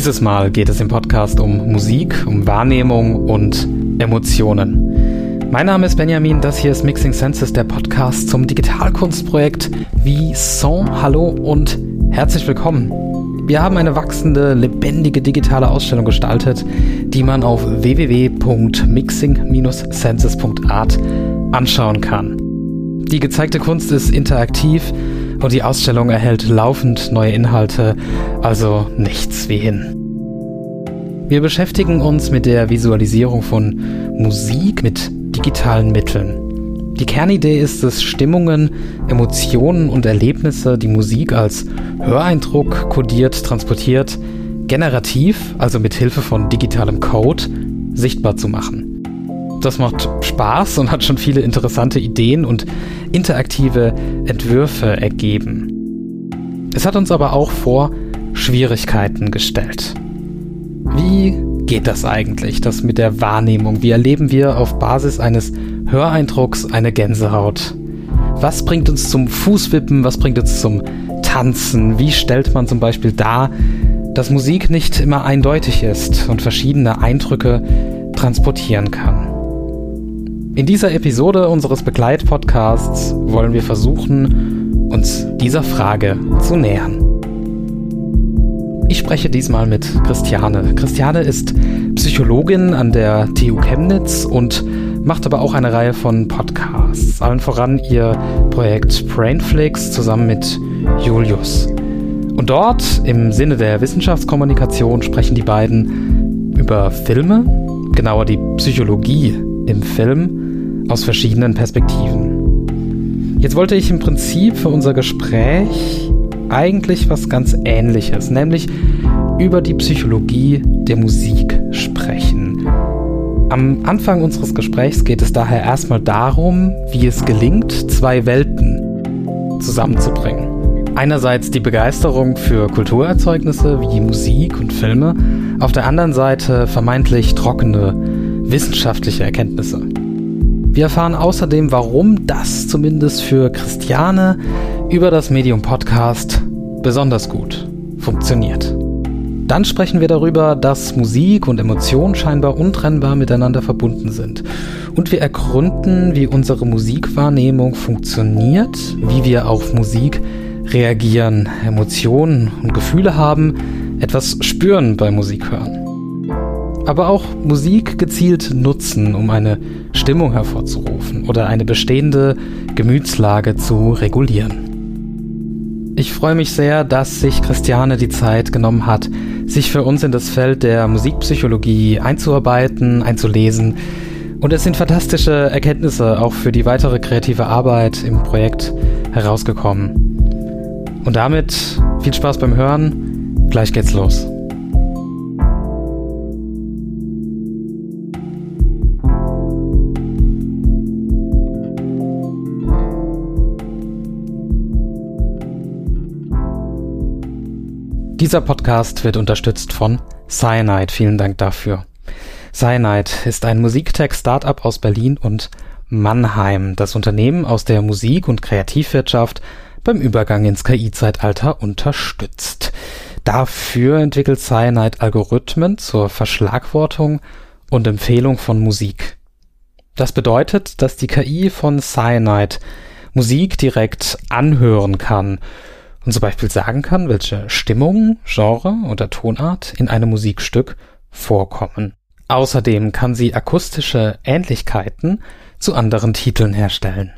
Dieses Mal geht es im Podcast um Musik, um Wahrnehmung und Emotionen. Mein Name ist Benjamin, das hier ist Mixing Senses, der Podcast zum Digitalkunstprojekt wie Son. Hallo und herzlich willkommen. Wir haben eine wachsende, lebendige digitale Ausstellung gestaltet, die man auf www.mixing-senses.art anschauen kann. Die gezeigte Kunst ist interaktiv und die Ausstellung erhält laufend neue Inhalte, also nichts wie hin. Wir beschäftigen uns mit der Visualisierung von Musik mit digitalen Mitteln. Die Kernidee ist es, Stimmungen, Emotionen und Erlebnisse, die Musik als Höreindruck kodiert, transportiert, generativ, also mit Hilfe von digitalem Code, sichtbar zu machen. Das macht Spaß und hat schon viele interessante Ideen und interaktive Entwürfe ergeben. Es hat uns aber auch vor Schwierigkeiten gestellt. Wie geht das eigentlich, das mit der Wahrnehmung? Wie erleben wir auf Basis eines Höreindrucks eine Gänsehaut? Was bringt uns zum Fußwippen? Was bringt uns zum Tanzen? Wie stellt man zum Beispiel dar, dass Musik nicht immer eindeutig ist und verschiedene Eindrücke transportieren kann? In dieser Episode unseres Begleitpodcasts wollen wir versuchen, uns dieser Frage zu nähern. Ich spreche diesmal mit Christiane. Christiane ist Psychologin an der TU Chemnitz und macht aber auch eine Reihe von Podcasts. Allen voran ihr Projekt Brainflix zusammen mit Julius. Und dort, im Sinne der Wissenschaftskommunikation, sprechen die beiden über Filme, genauer die Psychologie im Film aus verschiedenen Perspektiven. Jetzt wollte ich im Prinzip für unser Gespräch eigentlich was ganz Ähnliches, nämlich über die Psychologie der Musik sprechen. Am Anfang unseres Gesprächs geht es daher erstmal darum, wie es gelingt, zwei Welten zusammenzubringen. Einerseits die Begeisterung für Kulturerzeugnisse wie Musik und Filme, auf der anderen Seite vermeintlich trockene wissenschaftliche Erkenntnisse. Wir erfahren außerdem, warum das zumindest für Christiane über das Medium Podcast besonders gut funktioniert. Dann sprechen wir darüber, dass Musik und Emotion scheinbar untrennbar miteinander verbunden sind. Und wir ergründen, wie unsere Musikwahrnehmung funktioniert, wie wir auf Musik reagieren, Emotionen und Gefühle haben, etwas spüren beim Musik hören aber auch Musik gezielt nutzen, um eine Stimmung hervorzurufen oder eine bestehende Gemütslage zu regulieren. Ich freue mich sehr, dass sich Christiane die Zeit genommen hat, sich für uns in das Feld der Musikpsychologie einzuarbeiten, einzulesen. Und es sind fantastische Erkenntnisse auch für die weitere kreative Arbeit im Projekt herausgekommen. Und damit viel Spaß beim Hören. Gleich geht's los. Dieser Podcast wird unterstützt von Cyanide. Vielen Dank dafür. Cyanide ist ein Musiktech-Startup aus Berlin und Mannheim, das Unternehmen aus der Musik- und Kreativwirtschaft beim Übergang ins KI-Zeitalter unterstützt. Dafür entwickelt Cyanide Algorithmen zur Verschlagwortung und Empfehlung von Musik. Das bedeutet, dass die KI von Cyanide Musik direkt anhören kann und zum Beispiel sagen kann, welche Stimmung, Genre oder Tonart in einem Musikstück vorkommen. Außerdem kann sie akustische Ähnlichkeiten zu anderen Titeln herstellen.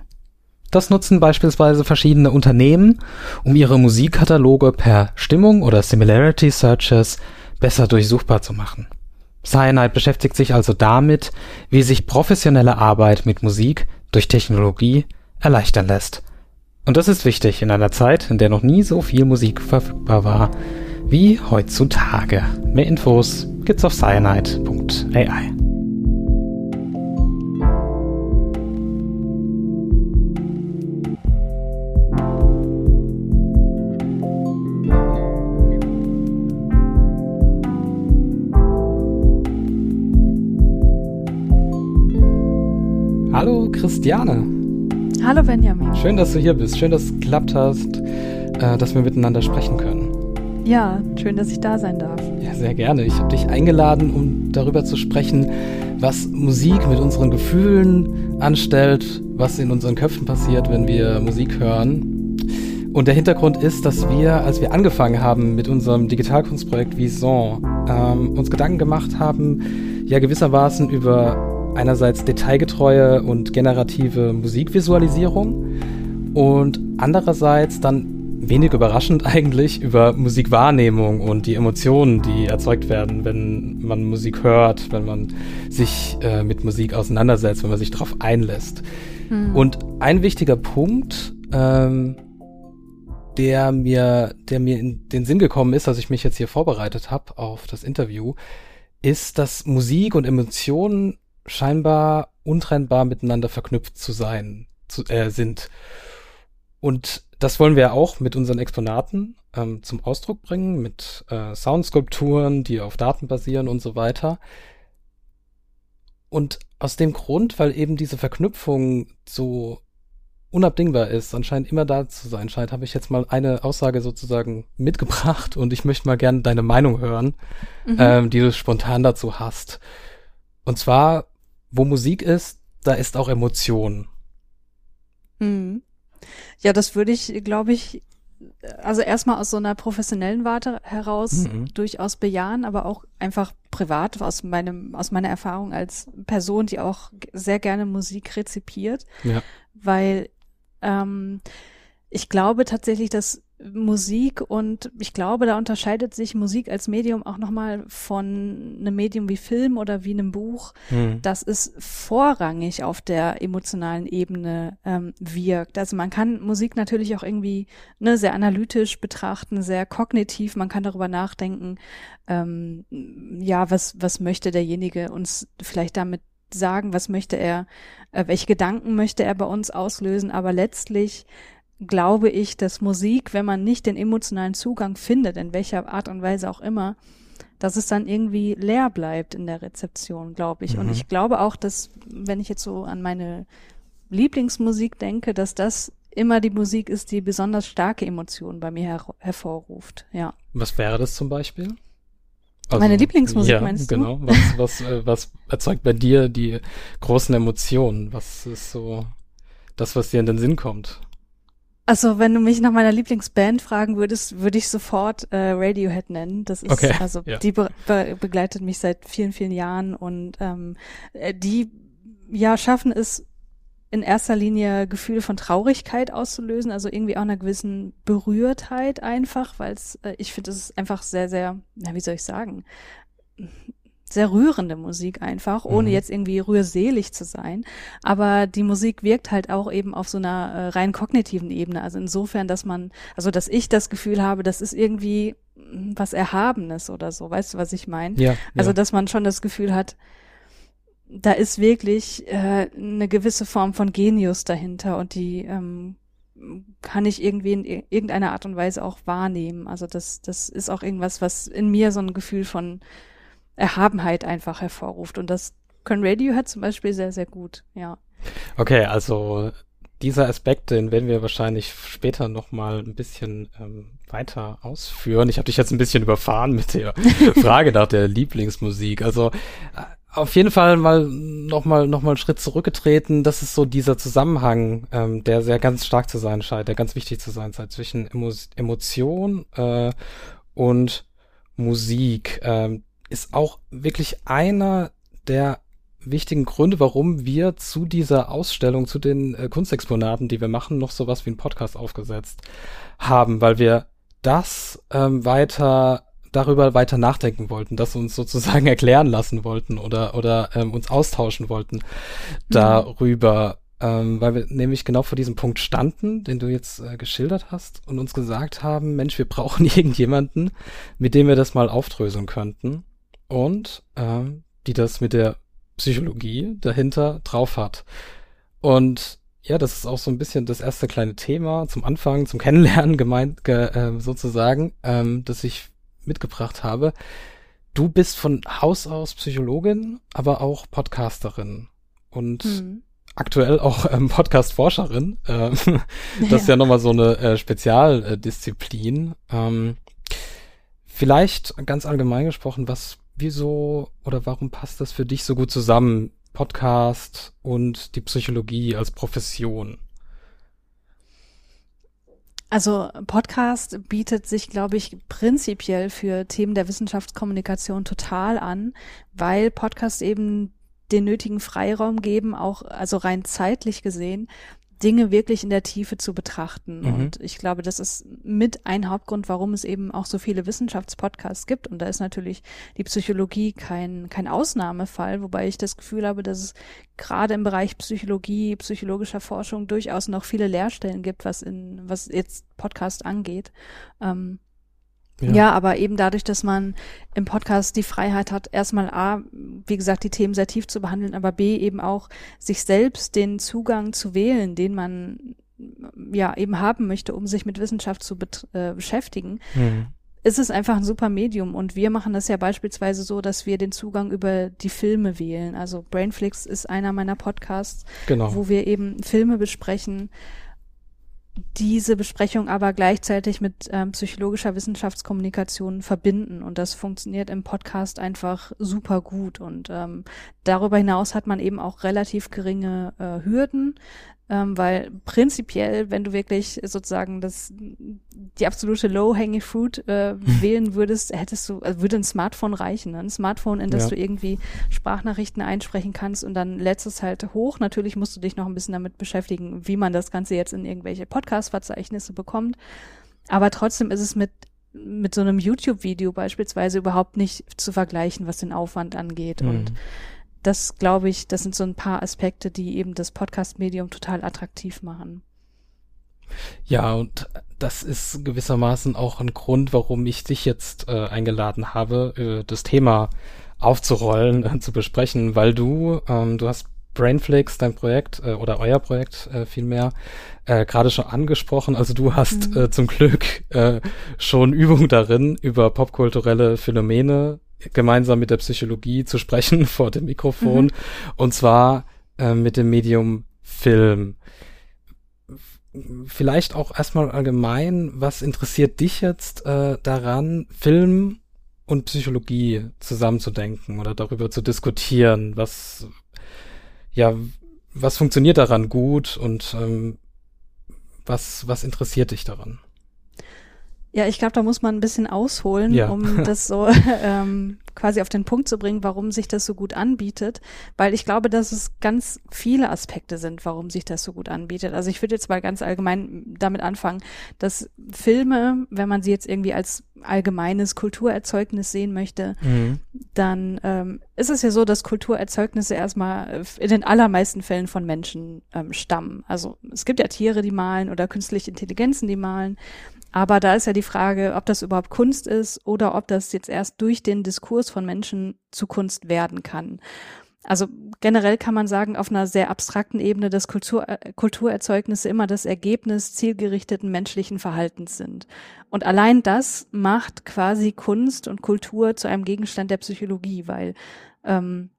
Das nutzen beispielsweise verschiedene Unternehmen, um ihre Musikkataloge per Stimmung oder Similarity Searches besser durchsuchbar zu machen. Cyanide beschäftigt sich also damit, wie sich professionelle Arbeit mit Musik durch Technologie erleichtern lässt und das ist wichtig in einer Zeit, in der noch nie so viel Musik verfügbar war wie heutzutage. Mehr Infos gibt's auf cyanide.ai. Hallo Christiane. Hallo Benjamin. Schön, dass du hier bist. Schön, dass es geklappt hast, äh, dass wir miteinander sprechen können. Ja, schön, dass ich da sein darf. Ja, sehr gerne. Ich habe dich eingeladen, um darüber zu sprechen, was Musik mit unseren Gefühlen anstellt, was in unseren Köpfen passiert, wenn wir Musik hören. Und der Hintergrund ist, dass wir, als wir angefangen haben mit unserem Digitalkunstprojekt Vison, ähm, uns Gedanken gemacht haben, ja gewissermaßen über einerseits detailgetreue und generative Musikvisualisierung und andererseits dann wenig überraschend eigentlich über Musikwahrnehmung und die Emotionen, die erzeugt werden, wenn man Musik hört, wenn man sich äh, mit Musik auseinandersetzt, wenn man sich darauf einlässt. Hm. Und ein wichtiger Punkt, ähm, der mir, der mir in den Sinn gekommen ist, als ich mich jetzt hier vorbereitet habe auf das Interview, ist, dass Musik und Emotionen scheinbar untrennbar miteinander verknüpft zu sein zu, äh, sind. Und das wollen wir auch mit unseren Exponaten ähm, zum Ausdruck bringen, mit äh, Soundskulpturen, die auf Daten basieren und so weiter. Und aus dem Grund, weil eben diese Verknüpfung so unabdingbar ist, anscheinend immer da zu sein scheint, habe ich jetzt mal eine Aussage sozusagen mitgebracht und ich möchte mal gerne deine Meinung hören, mhm. ähm, die du spontan dazu hast. Und zwar, wo Musik ist, da ist auch Emotion. Mhm. Ja, das würde ich, glaube ich, also erstmal aus so einer professionellen Warte heraus mhm. durchaus bejahen, aber auch einfach privat aus meinem, aus meiner Erfahrung als Person, die auch sehr gerne Musik rezipiert, ja. weil ähm, ich glaube tatsächlich, dass Musik und ich glaube, da unterscheidet sich Musik als Medium auch nochmal von einem Medium wie Film oder wie einem Buch, hm. dass es vorrangig auf der emotionalen Ebene ähm, wirkt. Also man kann Musik natürlich auch irgendwie ne, sehr analytisch betrachten, sehr kognitiv, man kann darüber nachdenken, ähm, ja, was, was möchte derjenige uns vielleicht damit sagen, was möchte er, äh, welche Gedanken möchte er bei uns auslösen, aber letztlich glaube ich, dass Musik, wenn man nicht den emotionalen Zugang findet, in welcher Art und Weise auch immer, dass es dann irgendwie leer bleibt in der Rezeption, glaube ich. Mhm. Und ich glaube auch, dass, wenn ich jetzt so an meine Lieblingsmusik denke, dass das immer die Musik ist, die besonders starke Emotionen bei mir her hervorruft, ja. Was wäre das zum Beispiel? Also, Meine Lieblingsmusik ja, meinst du? Genau. Was, was, äh, was erzeugt bei dir die großen Emotionen? Was ist so das, was dir in den Sinn kommt? Also, wenn du mich nach meiner Lieblingsband fragen würdest, würde ich sofort äh, Radiohead nennen. Das ist okay, also ja. die be be begleitet mich seit vielen, vielen Jahren und ähm, äh, die ja schaffen es in erster Linie Gefühle von Traurigkeit auszulösen, also irgendwie auch einer gewissen Berührtheit einfach, weil es, äh, ich finde, es ist einfach sehr, sehr, na, wie soll ich sagen, sehr rührende Musik einfach, ohne mhm. jetzt irgendwie rührselig zu sein. Aber die Musik wirkt halt auch eben auf so einer äh, rein kognitiven Ebene. Also insofern, dass man, also dass ich das Gefühl habe, das ist irgendwie hm, was Erhabenes oder so. Weißt du, was ich meine? Ja, also, ja. dass man schon das Gefühl hat, da ist wirklich äh, eine gewisse Form von Genius dahinter und die ähm, kann ich irgendwie in irgendeiner Art und Weise auch wahrnehmen. Also das, das ist auch irgendwas, was in mir so ein Gefühl von Erhabenheit einfach hervorruft. Und das können Radiohead zum Beispiel sehr, sehr gut, ja. Okay, also dieser Aspekt, den werden wir wahrscheinlich später nochmal ein bisschen ähm, weiter ausführen. Ich habe dich jetzt ein bisschen überfahren mit der Frage nach der Lieblingsmusik. Also äh, auf jeden Fall mal nochmal noch mal einen Schritt zurückgetreten. Das ist so dieser Zusammenhang, ähm, der sehr ganz stark zu sein scheint, der ganz wichtig zu sein scheint zwischen Emo Emotion äh, und Musik. Ähm, ist auch wirklich einer der wichtigen Gründe, warum wir zu dieser Ausstellung, zu den äh, Kunstexponaten, die wir machen, noch sowas wie einen Podcast aufgesetzt haben, weil wir das ähm, weiter darüber weiter nachdenken wollten, das uns sozusagen erklären lassen wollten oder oder ähm, uns austauschen wollten mhm. darüber, ähm, weil wir nämlich genau vor diesem Punkt standen, den du jetzt äh, geschildert hast und uns gesagt haben, Mensch, wir brauchen irgendjemanden, mit dem wir das mal aufdröseln könnten und ähm, die das mit der Psychologie dahinter drauf hat. Und ja, das ist auch so ein bisschen das erste kleine Thema zum Anfang, zum Kennenlernen gemeint, ge, äh, sozusagen, ähm, das ich mitgebracht habe. Du bist von Haus aus Psychologin, aber auch Podcasterin und mhm. aktuell auch ähm, Podcast-Forscherin. Äh, das ja. ist ja nochmal so eine äh, Spezialdisziplin. Ähm, Vielleicht ganz allgemein gesprochen, was, wieso oder warum passt das für dich so gut zusammen? Podcast und die Psychologie als Profession? Also Podcast bietet sich, glaube ich, prinzipiell für Themen der Wissenschaftskommunikation total an, weil Podcast eben den nötigen Freiraum geben, auch also rein zeitlich gesehen, Dinge wirklich in der Tiefe zu betrachten. Mhm. Und ich glaube, das ist mit ein Hauptgrund, warum es eben auch so viele Wissenschaftspodcasts gibt. Und da ist natürlich die Psychologie kein, kein Ausnahmefall, wobei ich das Gefühl habe, dass es gerade im Bereich Psychologie, psychologischer Forschung durchaus noch viele Lehrstellen gibt, was in, was jetzt Podcast angeht. Ähm, ja. ja. aber eben dadurch, dass man im Podcast die Freiheit hat, erstmal A, wie gesagt, die Themen sehr tief zu behandeln, aber B, eben auch sich selbst den Zugang zu wählen, den man ja eben haben möchte, um sich mit Wissenschaft zu äh, beschäftigen, mhm. ist es einfach ein super Medium. Und wir machen das ja beispielsweise so, dass wir den Zugang über die Filme wählen. Also Brainflix ist einer meiner Podcasts, genau. wo wir eben Filme besprechen, diese Besprechung aber gleichzeitig mit ähm, psychologischer Wissenschaftskommunikation verbinden. Und das funktioniert im Podcast einfach super gut. Und ähm, darüber hinaus hat man eben auch relativ geringe äh, Hürden ähm, weil prinzipiell, wenn du wirklich sozusagen das die absolute low-hanging fruit äh, wählen würdest, hättest du, also würde ein Smartphone reichen, ne? ein Smartphone, in das ja. du irgendwie Sprachnachrichten einsprechen kannst und dann lädst es halt hoch. Natürlich musst du dich noch ein bisschen damit beschäftigen, wie man das Ganze jetzt in irgendwelche Podcast-Verzeichnisse bekommt. Aber trotzdem ist es mit mit so einem YouTube-Video beispielsweise überhaupt nicht zu vergleichen, was den Aufwand angeht. Mhm. Und das glaube ich, das sind so ein paar Aspekte, die eben das Podcast-Medium total attraktiv machen. Ja, und das ist gewissermaßen auch ein Grund, warum ich dich jetzt äh, eingeladen habe, äh, das Thema aufzurollen, äh, zu besprechen, weil du, ähm, du hast Brainflix, dein Projekt äh, oder euer Projekt äh, vielmehr, äh, gerade schon angesprochen. Also du hast mhm. äh, zum Glück äh, schon Übung darin, über popkulturelle Phänomene gemeinsam mit der Psychologie zu sprechen vor dem Mikrofon. Mhm. Und zwar äh, mit dem Medium Film. Vielleicht auch erstmal allgemein, was interessiert dich jetzt äh, daran, Film und Psychologie zusammenzudenken oder darüber zu diskutieren? Was, ja, was funktioniert daran gut und ähm, was, was interessiert dich daran? Ja, ich glaube, da muss man ein bisschen ausholen, ja. um das so ähm, quasi auf den Punkt zu bringen, warum sich das so gut anbietet, weil ich glaube, dass es ganz viele Aspekte sind, warum sich das so gut anbietet. Also ich würde jetzt mal ganz allgemein damit anfangen, dass Filme, wenn man sie jetzt irgendwie als allgemeines Kulturerzeugnis sehen möchte, mhm. dann ähm, ist es ja so, dass Kulturerzeugnisse erstmal in den allermeisten Fällen von Menschen ähm, stammen. Also es gibt ja Tiere, die malen oder künstliche Intelligenzen, die malen. Aber da ist ja die Frage, ob das überhaupt Kunst ist oder ob das jetzt erst durch den Diskurs von Menschen zu Kunst werden kann. Also generell kann man sagen, auf einer sehr abstrakten Ebene, dass Kultur, äh, Kulturerzeugnisse immer das Ergebnis zielgerichteten menschlichen Verhaltens sind. Und allein das macht quasi Kunst und Kultur zu einem Gegenstand der Psychologie, weil ähm,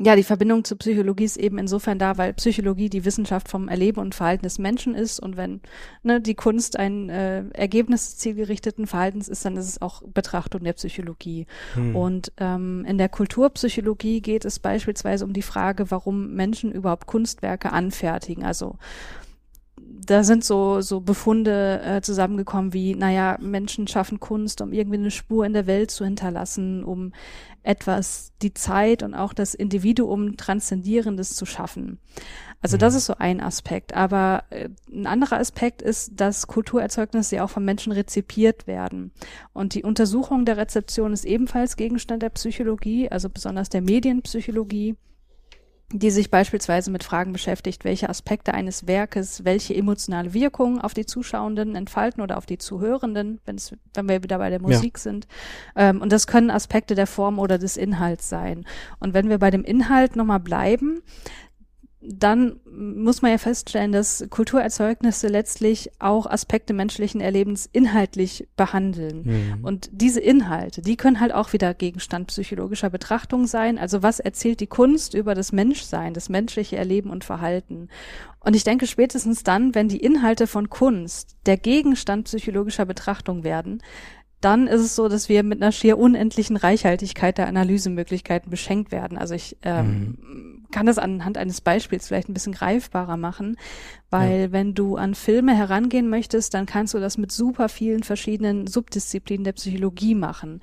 ja, die Verbindung zur Psychologie ist eben insofern da, weil Psychologie die Wissenschaft vom Erleben und Verhalten des Menschen ist und wenn ne, die Kunst ein äh, Ergebnis des zielgerichteten Verhaltens ist, dann ist es auch Betrachtung der Psychologie. Hm. Und ähm, in der Kulturpsychologie geht es beispielsweise um die Frage, warum Menschen überhaupt Kunstwerke anfertigen. Also da sind so, so Befunde äh, zusammengekommen wie, naja, Menschen schaffen Kunst, um irgendwie eine Spur in der Welt zu hinterlassen, um etwas, die Zeit und auch das Individuum Transzendierendes zu schaffen. Also das mhm. ist so ein Aspekt. Aber äh, ein anderer Aspekt ist, dass Kulturerzeugnisse ja auch von Menschen rezipiert werden. Und die Untersuchung der Rezeption ist ebenfalls Gegenstand der Psychologie, also besonders der Medienpsychologie die sich beispielsweise mit Fragen beschäftigt, welche Aspekte eines Werkes welche emotionale Wirkung auf die Zuschauenden entfalten oder auf die Zuhörenden, wenn's, wenn wir wieder bei der Musik ja. sind. Ähm, und das können Aspekte der Form oder des Inhalts sein. Und wenn wir bei dem Inhalt nochmal bleiben, dann muss man ja feststellen, dass Kulturerzeugnisse letztlich auch Aspekte menschlichen Erlebens inhaltlich behandeln. Mhm. Und diese Inhalte, die können halt auch wieder Gegenstand psychologischer Betrachtung sein. Also was erzählt die Kunst über das Menschsein, das menschliche Erleben und Verhalten? Und ich denke spätestens dann, wenn die Inhalte von Kunst der Gegenstand psychologischer Betrachtung werden, dann ist es so, dass wir mit einer schier unendlichen Reichhaltigkeit der Analysemöglichkeiten beschenkt werden. Also ich ähm, mhm. Kann das anhand eines Beispiels vielleicht ein bisschen greifbarer machen, weil ja. wenn du an Filme herangehen möchtest, dann kannst du das mit super vielen verschiedenen Subdisziplinen der Psychologie machen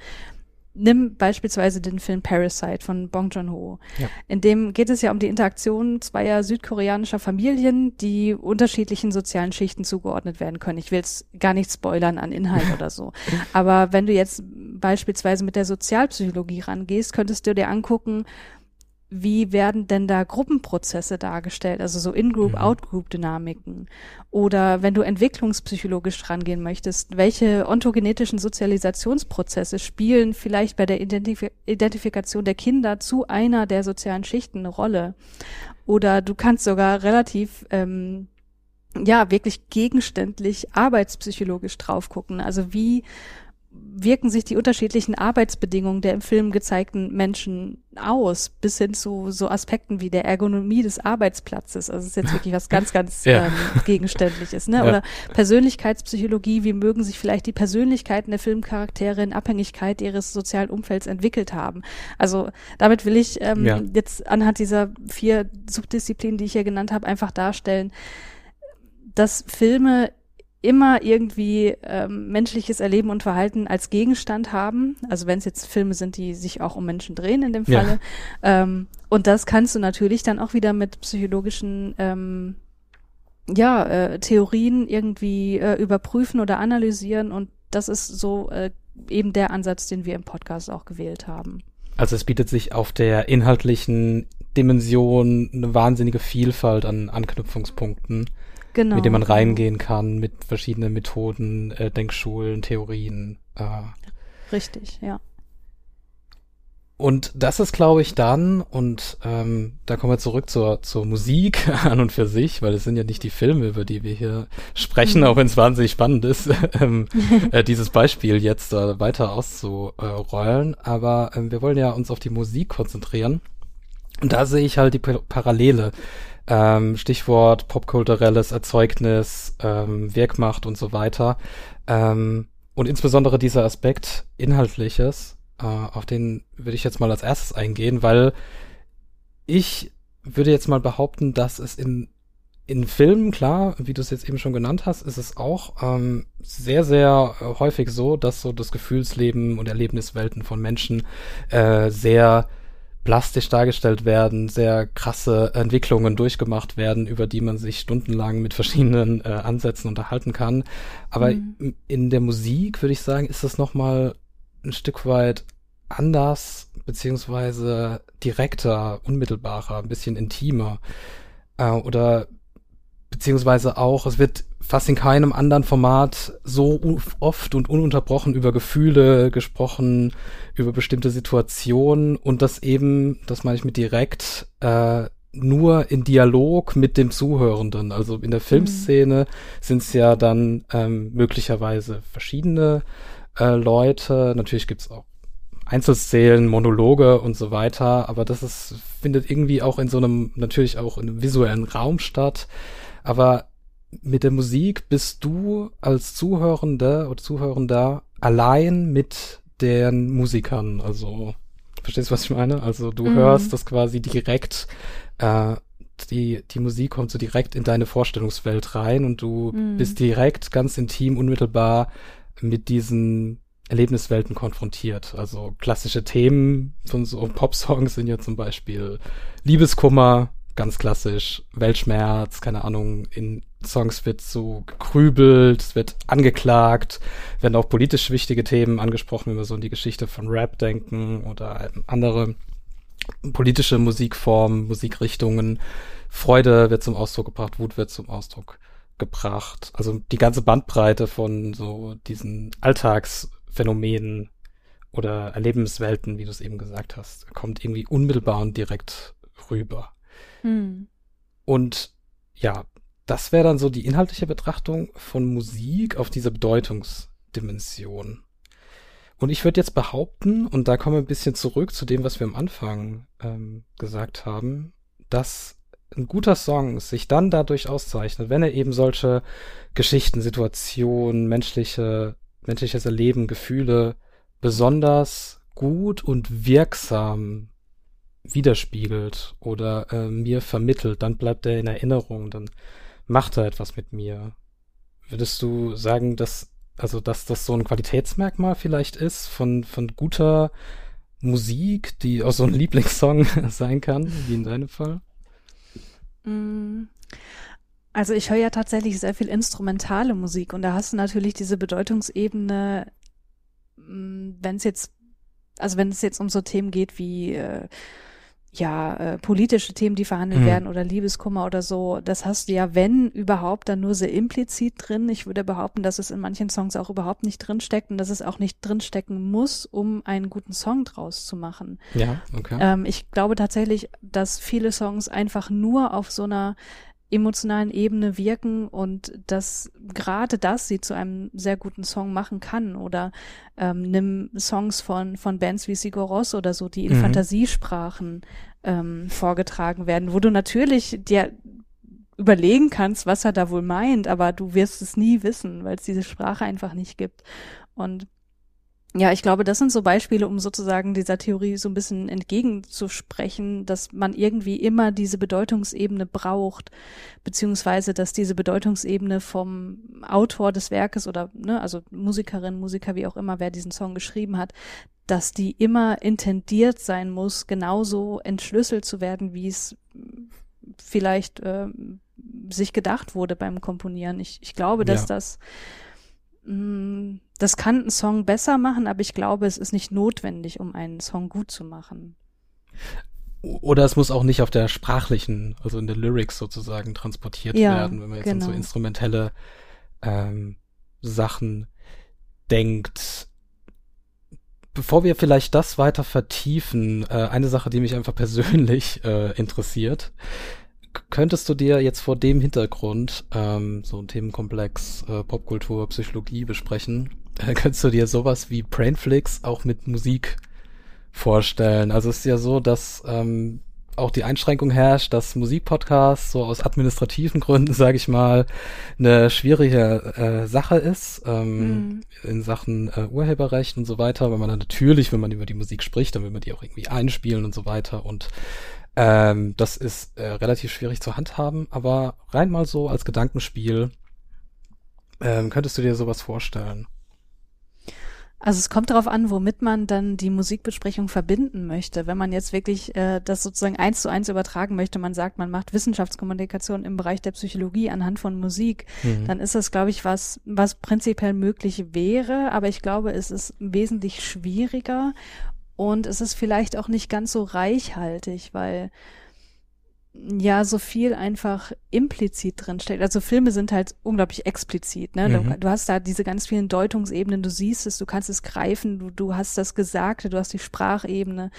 nimm beispielsweise den Film Parasite von Bong Joon-ho. Ja. In dem geht es ja um die Interaktion zweier südkoreanischer Familien, die unterschiedlichen sozialen Schichten zugeordnet werden können. Ich will jetzt gar nicht spoilern an Inhalt oder so. Aber wenn du jetzt beispielsweise mit der Sozialpsychologie rangehst, könntest du dir angucken, wie werden denn da Gruppenprozesse dargestellt, also so In-Group, mhm. Out-Group-Dynamiken? Oder wenn du entwicklungspsychologisch rangehen möchtest, welche ontogenetischen Sozialisationsprozesse spielen vielleicht bei der Identif Identifikation der Kinder zu einer der sozialen Schichten eine Rolle? Oder du kannst sogar relativ ähm, ja, wirklich gegenständlich arbeitspsychologisch drauf gucken. Also wie wirken sich die unterschiedlichen Arbeitsbedingungen der im Film gezeigten Menschen aus, bis hin zu so Aspekten wie der Ergonomie des Arbeitsplatzes. Also es ist jetzt wirklich was ganz, ganz ja. ähm, Gegenständliches. Ne? Ja. Oder Persönlichkeitspsychologie, wie mögen sich vielleicht die Persönlichkeiten der Filmcharaktere in Abhängigkeit ihres sozialen Umfelds entwickelt haben. Also damit will ich ähm, ja. jetzt anhand dieser vier Subdisziplinen, die ich hier genannt habe, einfach darstellen, dass Filme immer irgendwie ähm, menschliches Erleben und Verhalten als Gegenstand haben. Also wenn es jetzt Filme sind, die sich auch um Menschen drehen in dem Falle. Ja. Ähm, und das kannst du natürlich dann auch wieder mit psychologischen ähm, ja, äh, Theorien irgendwie äh, überprüfen oder analysieren. Und das ist so äh, eben der Ansatz, den wir im Podcast auch gewählt haben. Also es bietet sich auf der inhaltlichen Dimension eine wahnsinnige Vielfalt an Anknüpfungspunkten genau. mit dem man reingehen kann, mit verschiedenen Methoden, äh, Denkschulen, Theorien. Äh. Richtig, ja. Und das ist, glaube ich, dann, und ähm, da kommen wir zurück zur, zur Musik an und für sich, weil es sind ja nicht die Filme, über die wir hier sprechen, mhm. auch wenn es wahnsinnig spannend ist, ähm, äh, dieses Beispiel jetzt äh, weiter auszurollen. Aber ähm, wir wollen ja uns auf die Musik konzentrieren. Und da sehe ich halt die Parallele ähm, Stichwort popkulturelles Erzeugnis, ähm, Wirkmacht und so weiter. Ähm, und insbesondere dieser Aspekt Inhaltliches, äh, auf den würde ich jetzt mal als erstes eingehen, weil ich würde jetzt mal behaupten, dass es in in Filmen, klar, wie du es jetzt eben schon genannt hast, ist es auch ähm, sehr, sehr äh, häufig so, dass so das Gefühlsleben und Erlebniswelten von Menschen äh, sehr plastisch dargestellt werden, sehr krasse Entwicklungen durchgemacht werden, über die man sich stundenlang mit verschiedenen äh, Ansätzen unterhalten kann. Aber mhm. in der Musik würde ich sagen, ist das noch mal ein Stück weit anders beziehungsweise direkter, unmittelbarer, ein bisschen intimer äh, oder beziehungsweise auch, es wird fast in keinem anderen Format so oft und ununterbrochen über Gefühle gesprochen, über bestimmte Situationen und das eben, das meine ich mit direkt, äh, nur in Dialog mit dem Zuhörenden. Also in der Filmszene mhm. sind es ja dann ähm, möglicherweise verschiedene äh, Leute. Natürlich gibt's auch Einzelszenen, Monologe und so weiter, aber das ist, findet irgendwie auch in so einem, natürlich auch in einem visuellen Raum statt. Aber mit der Musik bist du als Zuhörende oder Zuhörender allein mit den Musikern. Also, verstehst du, was ich meine? Also du mhm. hörst das quasi direkt, äh, die, die Musik kommt so direkt in deine Vorstellungswelt rein und du mhm. bist direkt ganz intim, unmittelbar mit diesen Erlebniswelten konfrontiert. Also klassische Themen von so Popsongs sind ja zum Beispiel Liebeskummer, ganz klassisch, Weltschmerz, keine Ahnung, in Songs wird so gekrübelt, es wird angeklagt, werden auch politisch wichtige Themen angesprochen, wenn wir so in die Geschichte von Rap denken oder andere politische Musikformen, Musikrichtungen. Freude wird zum Ausdruck gebracht, Wut wird zum Ausdruck gebracht. Also die ganze Bandbreite von so diesen Alltagsphänomenen oder Erlebenswelten, wie du es eben gesagt hast, kommt irgendwie unmittelbar und direkt rüber. Hm. Und ja, das wäre dann so die inhaltliche Betrachtung von Musik auf diese Bedeutungsdimension. Und ich würde jetzt behaupten, und da kommen wir ein bisschen zurück zu dem, was wir am Anfang ähm, gesagt haben, dass ein guter Song sich dann dadurch auszeichnet, wenn er eben solche Geschichten, Situationen, menschliche menschliches Erleben, Gefühle besonders gut und wirksam widerspiegelt oder äh, mir vermittelt, dann bleibt er in Erinnerung, dann macht er etwas mit mir. Würdest du sagen, dass also dass das so ein Qualitätsmerkmal vielleicht ist von von guter Musik, die auch so ein Lieblingssong sein kann, wie in deinem Fall? Mm. Also ich höre ja tatsächlich sehr viel instrumentale Musik und da hast du natürlich diese Bedeutungsebene, mm, wenn es jetzt, also wenn es jetzt um so Themen geht wie äh, ja, äh, politische Themen, die verhandelt mhm. werden oder Liebeskummer oder so, das hast du ja, wenn überhaupt, dann nur sehr implizit drin. Ich würde behaupten, dass es in manchen Songs auch überhaupt nicht drinsteckt und dass es auch nicht drinstecken muss, um einen guten Song draus zu machen. Ja, okay. Ähm, ich glaube tatsächlich, dass viele Songs einfach nur auf so einer emotionalen Ebene wirken und dass gerade das sie zu einem sehr guten Song machen kann oder ähm, nimm Songs von von Bands wie Sigur Rós oder so, die in mhm. Fantasiesprachen ähm, vorgetragen werden, wo du natürlich dir überlegen kannst, was er da wohl meint, aber du wirst es nie wissen, weil es diese Sprache einfach nicht gibt und ja, ich glaube, das sind so Beispiele, um sozusagen dieser Theorie so ein bisschen entgegenzusprechen, dass man irgendwie immer diese Bedeutungsebene braucht, beziehungsweise dass diese Bedeutungsebene vom Autor des Werkes oder, ne, also Musikerin, Musiker, wie auch immer, wer diesen Song geschrieben hat, dass die immer intendiert sein muss, genauso entschlüsselt zu werden, wie es vielleicht äh, sich gedacht wurde beim Komponieren. Ich, ich glaube, dass ja. das das kann einen Song besser machen, aber ich glaube, es ist nicht notwendig, um einen Song gut zu machen. Oder es muss auch nicht auf der sprachlichen, also in der Lyrics sozusagen transportiert ja, werden, wenn man jetzt genau. an so genau. instrumentelle ähm, Sachen denkt. Bevor wir vielleicht das weiter vertiefen, äh, eine Sache, die mich einfach persönlich äh, interessiert, könntest du dir jetzt vor dem Hintergrund ähm, so ein Themenkomplex äh, Popkultur, Psychologie besprechen? Äh, könntest du dir sowas wie Brainflix auch mit Musik vorstellen? Also es ist ja so, dass ähm, auch die Einschränkung herrscht, dass Musikpodcast so aus administrativen Gründen, sage ich mal, eine schwierige äh, Sache ist ähm, mhm. in Sachen äh, Urheberrecht und so weiter, weil man dann natürlich, wenn man über die Musik spricht, dann will man die auch irgendwie einspielen und so weiter und ähm, das ist äh, relativ schwierig zu handhaben, aber rein mal so als Gedankenspiel ähm, könntest du dir sowas vorstellen? Also es kommt darauf an, womit man dann die Musikbesprechung verbinden möchte. Wenn man jetzt wirklich äh, das sozusagen eins zu eins übertragen möchte, man sagt, man macht Wissenschaftskommunikation im Bereich der Psychologie anhand von Musik, mhm. dann ist das, glaube ich, was, was prinzipiell möglich wäre. Aber ich glaube, es ist wesentlich schwieriger und es ist vielleicht auch nicht ganz so reichhaltig, weil ja so viel einfach implizit drin steckt. Also Filme sind halt unglaublich explizit. Ne? Mhm. Du, du, hast da diese ganz vielen Deutungsebenen. Du siehst es, du kannst es greifen. Du, du hast das Gesagte, du hast die Sprachebene.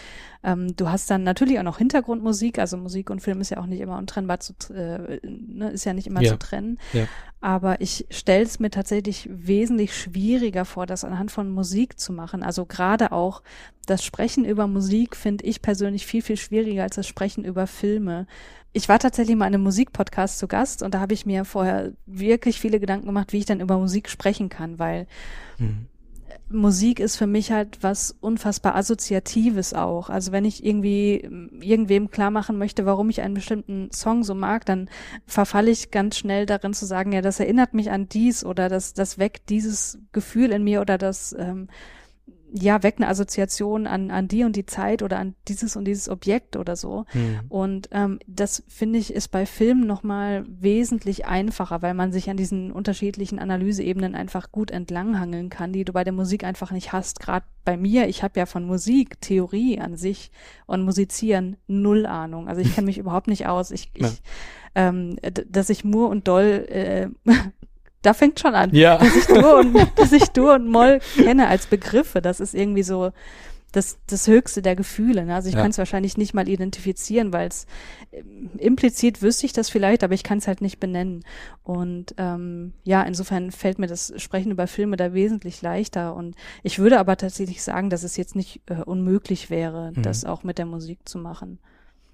Ähm, du hast dann natürlich auch noch Hintergrundmusik. Also Musik und Film ist ja auch nicht immer untrennbar zu, äh, ne? ist ja nicht immer ja. zu trennen. Ja. Aber ich stelle es mir tatsächlich wesentlich schwieriger vor, das anhand von Musik zu machen. Also gerade auch das Sprechen über Musik finde ich persönlich viel, viel schwieriger als das Sprechen über Filme. Ich war tatsächlich mal in einem Musikpodcast zu Gast und da habe ich mir vorher wirklich viele Gedanken gemacht, wie ich dann über Musik sprechen kann, weil mhm. Musik ist für mich halt was unfassbar Assoziatives auch. Also wenn ich irgendwie irgendwem klar machen möchte, warum ich einen bestimmten Song so mag, dann verfalle ich ganz schnell darin zu sagen, ja, das erinnert mich an dies oder das, das weckt dieses Gefühl in mir oder das ähm, ja, weckt eine Assoziation an, an die und die Zeit oder an dieses und dieses Objekt oder so. Mhm. Und ähm, das finde ich ist bei Filmen nochmal wesentlich einfacher, weil man sich an diesen unterschiedlichen Analyseebenen einfach gut entlanghangeln kann, die du bei der Musik einfach nicht hast. Gerade bei mir, ich habe ja von Musik, Theorie an sich und Musizieren null Ahnung. Also ich kenne mich überhaupt nicht aus. Ich, ja. ich ähm, dass ich Mur und Doll äh, da fängt schon an. Ja. Dass ich Dur und, dass ich Dur und Moll kenne als Begriffe. Das ist irgendwie so das, das höchste der Gefühle. Ne? Also ich ja. kann es wahrscheinlich nicht mal identifizieren, weil es äh, implizit wüsste ich das vielleicht, aber ich kann es halt nicht benennen. Und ähm, ja, insofern fällt mir das Sprechen über Filme da wesentlich leichter. Und ich würde aber tatsächlich sagen, dass es jetzt nicht äh, unmöglich wäre, mhm. das auch mit der Musik zu machen.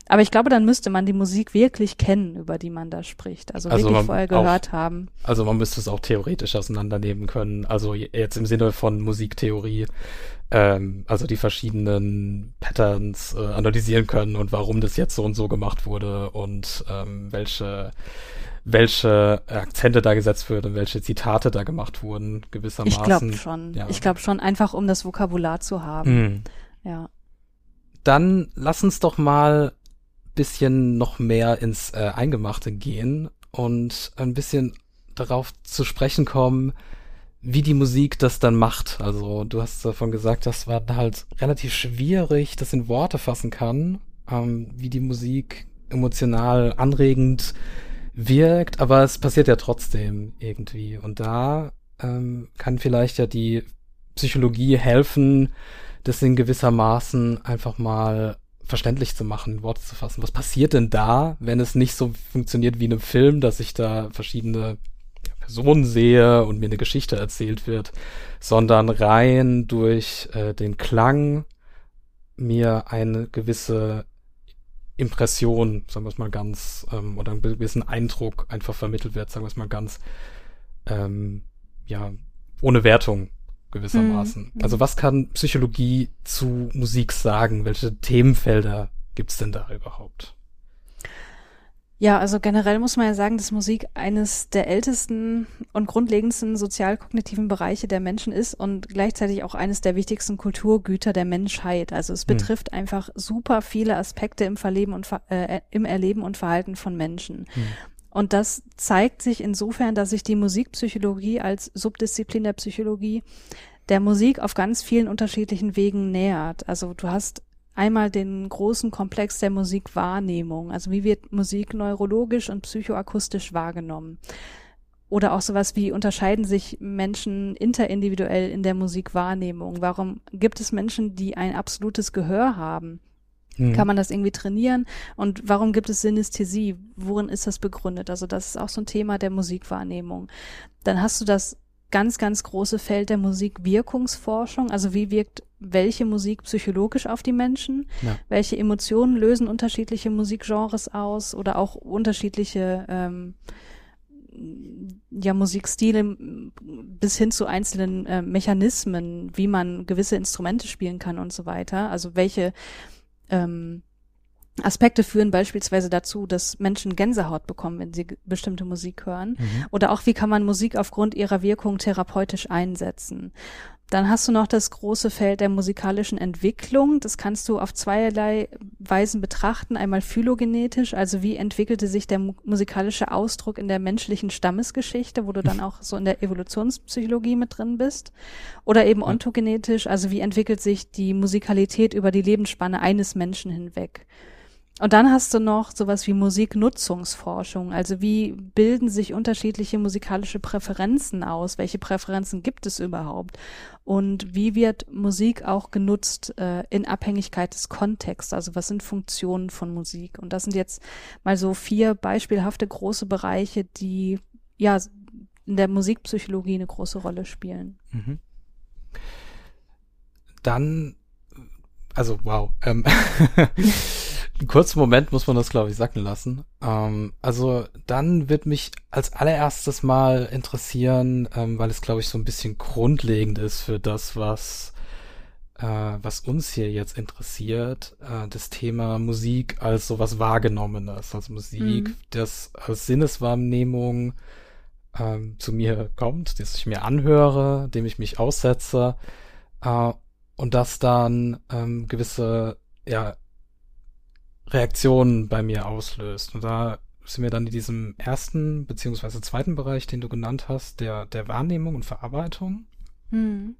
Aber ich glaube, dann müsste man die Musik wirklich kennen, über die man da spricht. Also, also wirklich vorher gehört auch, haben. Also man müsste es auch theoretisch auseinandernehmen können. Also jetzt im Sinne von Musiktheorie, ähm, also die verschiedenen Patterns äh, analysieren können und warum das jetzt so und so gemacht wurde und ähm, welche welche Akzente da gesetzt wurden, welche Zitate da gemacht wurden, gewissermaßen. Ich glaube schon. Ja. Ich glaube schon, einfach um das Vokabular zu haben. Mhm. Ja. Dann lass uns doch mal bisschen noch mehr ins äh, Eingemachte gehen und ein bisschen darauf zu sprechen kommen, wie die Musik das dann macht. Also du hast davon gesagt, dass man halt relativ schwierig das in Worte fassen kann, ähm, wie die Musik emotional anregend wirkt, aber es passiert ja trotzdem irgendwie. Und da ähm, kann vielleicht ja die Psychologie helfen, das in gewisser Maßen einfach mal verständlich zu machen, Worte zu fassen. Was passiert denn da, wenn es nicht so funktioniert wie in einem Film, dass ich da verschiedene Personen sehe und mir eine Geschichte erzählt wird, sondern rein durch äh, den Klang mir eine gewisse Impression, sagen wir es mal ganz, ähm, oder einen gewissen Eindruck einfach vermittelt wird, sagen wir es mal ganz, ähm, ja, ohne Wertung gewissermaßen. Mhm. Also was kann Psychologie zu Musik sagen? Welche Themenfelder gibt's denn da überhaupt? Ja, also generell muss man ja sagen, dass Musik eines der ältesten und grundlegendsten sozialkognitiven Bereiche der Menschen ist und gleichzeitig auch eines der wichtigsten Kulturgüter der Menschheit. Also es hm. betrifft hm. einfach super viele Aspekte im Verleben und äh, im Erleben und Verhalten von Menschen. Hm. Und das zeigt sich insofern, dass sich die Musikpsychologie als Subdisziplin der Psychologie der Musik auf ganz vielen unterschiedlichen Wegen nähert. Also du hast einmal den großen Komplex der Musikwahrnehmung. Also wie wird Musik neurologisch und psychoakustisch wahrgenommen? Oder auch sowas wie unterscheiden sich Menschen interindividuell in der Musikwahrnehmung? Warum gibt es Menschen, die ein absolutes Gehör haben? Mhm. Kann man das irgendwie trainieren? Und warum gibt es Synästhesie? Worin ist das begründet? Also das ist auch so ein Thema der Musikwahrnehmung. Dann hast du das ganz, ganz große Feld der Musikwirkungsforschung. Also wie wirkt welche Musik psychologisch auf die Menschen? Ja. Welche Emotionen lösen unterschiedliche Musikgenres aus oder auch unterschiedliche ähm, ja, Musikstile bis hin zu einzelnen äh, Mechanismen, wie man gewisse Instrumente spielen kann und so weiter. Also welche ähm, Aspekte führen beispielsweise dazu, dass Menschen Gänsehaut bekommen, wenn sie bestimmte Musik hören. Mhm. Oder auch, wie kann man Musik aufgrund ihrer Wirkung therapeutisch einsetzen. Dann hast du noch das große Feld der musikalischen Entwicklung. Das kannst du auf zweierlei Weisen betrachten. Einmal phylogenetisch, also wie entwickelte sich der musikalische Ausdruck in der menschlichen Stammesgeschichte, wo du dann auch so in der Evolutionspsychologie mit drin bist. Oder eben ontogenetisch, also wie entwickelt sich die Musikalität über die Lebensspanne eines Menschen hinweg. Und dann hast du noch sowas wie Musiknutzungsforschung. Also wie bilden sich unterschiedliche musikalische Präferenzen aus? Welche Präferenzen gibt es überhaupt? Und wie wird Musik auch genutzt äh, in Abhängigkeit des Kontexts? Also was sind Funktionen von Musik? Und das sind jetzt mal so vier beispielhafte große Bereiche, die ja in der Musikpsychologie eine große Rolle spielen. Mhm. Dann, also wow. Ähm einen kurzen Moment muss man das, glaube ich, sacken lassen. Ähm, also dann wird mich als allererstes mal interessieren, ähm, weil es, glaube ich, so ein bisschen grundlegend ist für das, was, äh, was uns hier jetzt interessiert, äh, das Thema Musik als sowas Wahrgenommenes, als Musik, mhm. das als Sinneswahrnehmung ähm, zu mir kommt, das ich mir anhöre, dem ich mich aussetze äh, und das dann ähm, gewisse ja, Reaktionen bei mir auslöst. Und da sind wir dann in diesem ersten beziehungsweise zweiten Bereich, den du genannt hast, der, der Wahrnehmung und Verarbeitung. Mhm.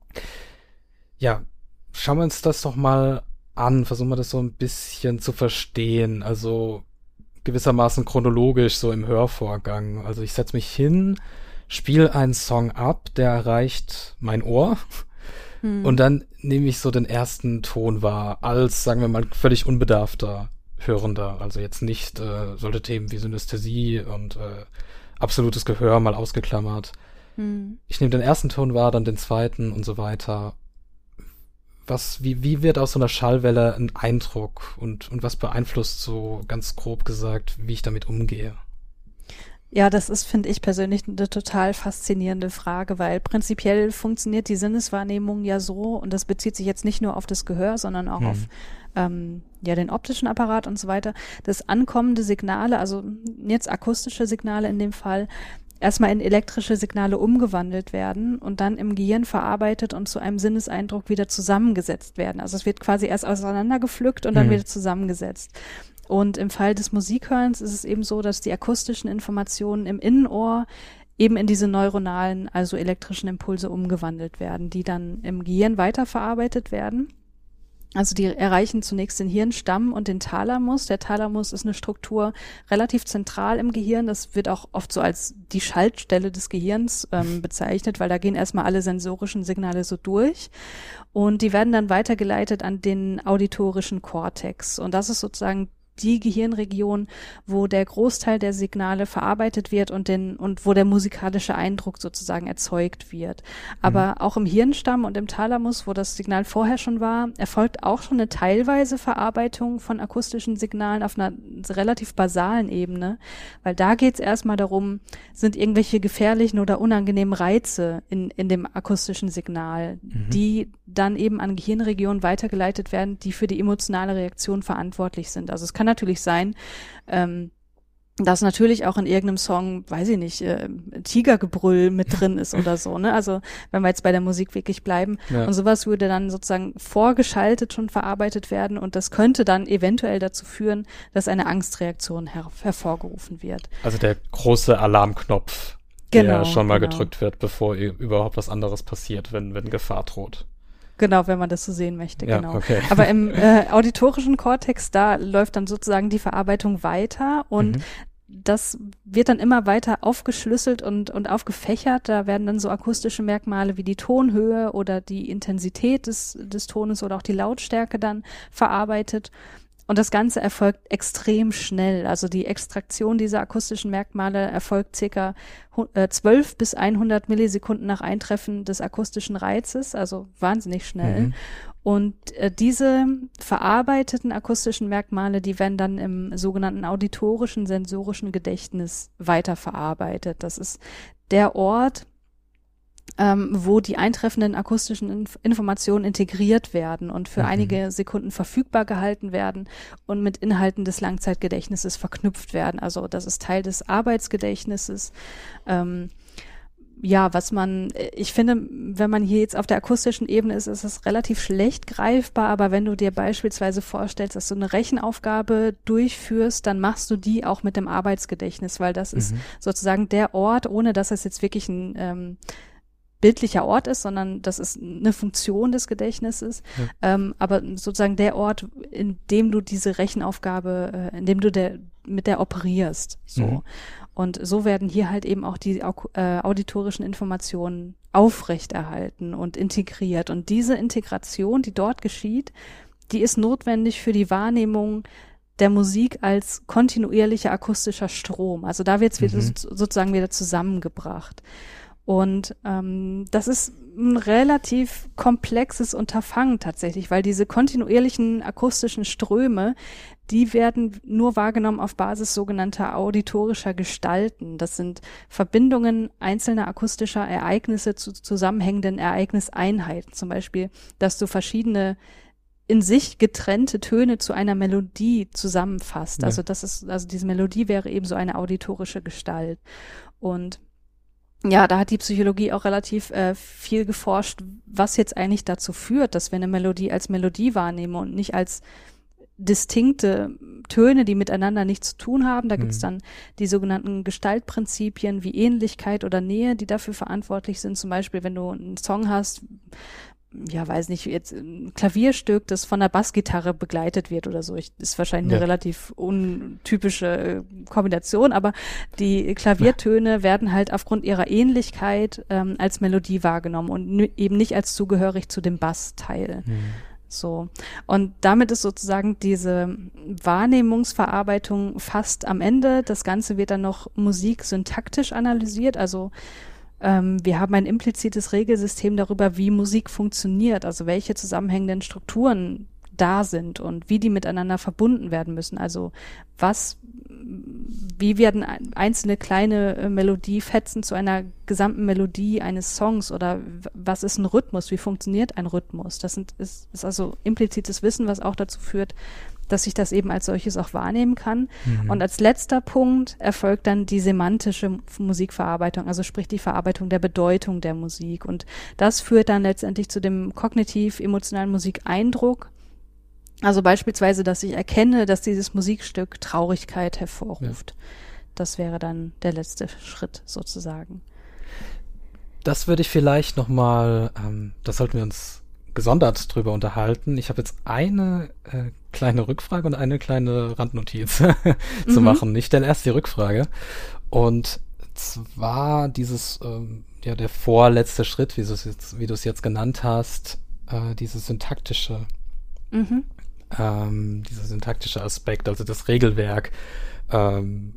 Ja, schauen wir uns das doch mal an, versuchen wir das so ein bisschen zu verstehen. Also gewissermaßen chronologisch so im Hörvorgang. Also ich setze mich hin, spiele einen Song ab, der erreicht mein Ohr. Mhm. Und dann nehme ich so den ersten Ton wahr, als, sagen wir mal, völlig unbedarfter Hörender. Also jetzt nicht äh, solche Themen wie Synästhesie und äh, absolutes Gehör mal ausgeklammert. Hm. Ich nehme den ersten Ton wahr, dann den zweiten und so weiter. was, wie, wie wird aus so einer Schallwelle ein Eindruck und, und was beeinflusst so ganz grob gesagt, wie ich damit umgehe? Ja, das ist, finde ich persönlich, eine total faszinierende Frage, weil prinzipiell funktioniert die Sinneswahrnehmung ja so, und das bezieht sich jetzt nicht nur auf das Gehör, sondern auch hm. auf ähm, ja den optischen Apparat und so weiter, dass ankommende Signale, also jetzt akustische Signale in dem Fall, erstmal in elektrische Signale umgewandelt werden und dann im Gehirn verarbeitet und zu einem Sinneseindruck wieder zusammengesetzt werden. Also es wird quasi erst auseinandergepflückt und dann mhm. wieder zusammengesetzt. Und im Fall des Musikhörens ist es eben so, dass die akustischen Informationen im Innenohr eben in diese neuronalen, also elektrischen Impulse umgewandelt werden, die dann im Gehirn weiterverarbeitet werden. Also die erreichen zunächst den Hirnstamm und den Thalamus. Der Thalamus ist eine Struktur relativ zentral im Gehirn. Das wird auch oft so als die Schaltstelle des Gehirns ähm, bezeichnet, weil da gehen erstmal alle sensorischen Signale so durch. Und die werden dann weitergeleitet an den auditorischen Kortex. Und das ist sozusagen die Gehirnregion, wo der Großteil der Signale verarbeitet wird und den und wo der musikalische Eindruck sozusagen erzeugt wird. Aber mhm. auch im Hirnstamm und im Thalamus, wo das Signal vorher schon war, erfolgt auch schon eine teilweise Verarbeitung von akustischen Signalen auf einer relativ basalen Ebene, weil da geht es erstmal darum, sind irgendwelche gefährlichen oder unangenehmen Reize in, in dem akustischen Signal, mhm. die dann eben an Gehirnregionen weitergeleitet werden, die für die emotionale Reaktion verantwortlich sind. Also es kann natürlich sein, ähm, dass natürlich auch in irgendeinem Song, weiß ich nicht, äh, Tigergebrüll mit drin ist oder so, ne? Also wenn wir jetzt bei der Musik wirklich bleiben ja. und sowas würde dann sozusagen vorgeschaltet schon verarbeitet werden und das könnte dann eventuell dazu führen, dass eine Angstreaktion her hervorgerufen wird. Also der große Alarmknopf, genau, der schon mal genau. gedrückt wird, bevor überhaupt was anderes passiert, wenn wenn Gefahr droht. Genau, wenn man das so sehen möchte, ja, genau. Okay. Aber im äh, auditorischen Kortex, da läuft dann sozusagen die Verarbeitung weiter und mhm. das wird dann immer weiter aufgeschlüsselt und, und aufgefächert. Da werden dann so akustische Merkmale wie die Tonhöhe oder die Intensität des, des Tones oder auch die Lautstärke dann verarbeitet. Und das Ganze erfolgt extrem schnell. Also die Extraktion dieser akustischen Merkmale erfolgt circa 12 äh, bis 100 Millisekunden nach Eintreffen des akustischen Reizes, also wahnsinnig schnell. Mhm. Und äh, diese verarbeiteten akustischen Merkmale, die werden dann im sogenannten auditorischen sensorischen Gedächtnis weiterverarbeitet. Das ist der Ort, ähm, wo die eintreffenden akustischen Inf Informationen integriert werden und für mhm. einige Sekunden verfügbar gehalten werden und mit Inhalten des Langzeitgedächtnisses verknüpft werden. Also das ist Teil des Arbeitsgedächtnisses. Ähm, ja, was man, ich finde, wenn man hier jetzt auf der akustischen Ebene ist, ist es relativ schlecht greifbar, aber wenn du dir beispielsweise vorstellst, dass du eine Rechenaufgabe durchführst, dann machst du die auch mit dem Arbeitsgedächtnis, weil das mhm. ist sozusagen der Ort, ohne dass es jetzt wirklich ein ähm, bildlicher Ort ist, sondern das ist eine Funktion des Gedächtnisses. Ja. Ähm, aber sozusagen der Ort, in dem du diese Rechenaufgabe, äh, in dem du der, mit der operierst. So. Mhm. Und so werden hier halt eben auch die äh, auditorischen Informationen aufrechterhalten und integriert. Und diese Integration, die dort geschieht, die ist notwendig für die Wahrnehmung der Musik als kontinuierlicher akustischer Strom. Also da wird es mhm. sozusagen wieder zusammengebracht. Und ähm, das ist ein relativ komplexes Unterfangen tatsächlich, weil diese kontinuierlichen akustischen Ströme, die werden nur wahrgenommen auf Basis sogenannter auditorischer Gestalten. Das sind Verbindungen einzelner akustischer Ereignisse zu zusammenhängenden Ereigniseinheiten. Zum Beispiel, dass du verschiedene in sich getrennte Töne zu einer Melodie zusammenfasst. Ja. Also das ist, also diese Melodie wäre eben so eine auditorische Gestalt. Und ja, da hat die Psychologie auch relativ äh, viel geforscht, was jetzt eigentlich dazu führt, dass wir eine Melodie als Melodie wahrnehmen und nicht als distinkte Töne, die miteinander nichts zu tun haben. Da mhm. gibt's dann die sogenannten Gestaltprinzipien wie Ähnlichkeit oder Nähe, die dafür verantwortlich sind. Zum Beispiel, wenn du einen Song hast, ja, weiß nicht, jetzt ein Klavierstück, das von der Bassgitarre begleitet wird oder so. Ich, ist wahrscheinlich ja. eine relativ untypische äh, Kombination, aber die Klaviertöne ja. werden halt aufgrund ihrer Ähnlichkeit ähm, als Melodie wahrgenommen und eben nicht als zugehörig zu dem Bassteil. Mhm. So. Und damit ist sozusagen diese Wahrnehmungsverarbeitung fast am Ende. Das Ganze wird dann noch musiksyntaktisch analysiert, also ähm, wir haben ein implizites Regelsystem darüber, wie Musik funktioniert, also welche zusammenhängenden Strukturen da sind und wie die miteinander verbunden werden müssen. Also was, wie werden einzelne kleine äh, Melodiefetzen zu einer gesamten Melodie eines Songs oder was ist ein Rhythmus? Wie funktioniert ein Rhythmus? Das sind, ist, ist also implizites Wissen, was auch dazu führt, dass ich das eben als solches auch wahrnehmen kann. Mhm. Und als letzter Punkt erfolgt dann die semantische Musikverarbeitung, also sprich die Verarbeitung der Bedeutung der Musik. Und das führt dann letztendlich zu dem kognitiv-emotionalen Musikeindruck. Also beispielsweise, dass ich erkenne, dass dieses Musikstück Traurigkeit hervorruft. Ja. Das wäre dann der letzte Schritt sozusagen. Das würde ich vielleicht nochmal, ähm, das sollten wir uns gesondert drüber unterhalten. Ich habe jetzt eine äh, kleine Rückfrage und eine kleine Randnotiz zu mhm. machen. Ich stelle erst die Rückfrage. Und zwar dieses, ähm, ja, der vorletzte Schritt, wie du es jetzt, wie du es jetzt genannt hast, äh, dieses syntaktische, mhm. ähm, dieser syntaktische Aspekt, also das Regelwerk. Ähm,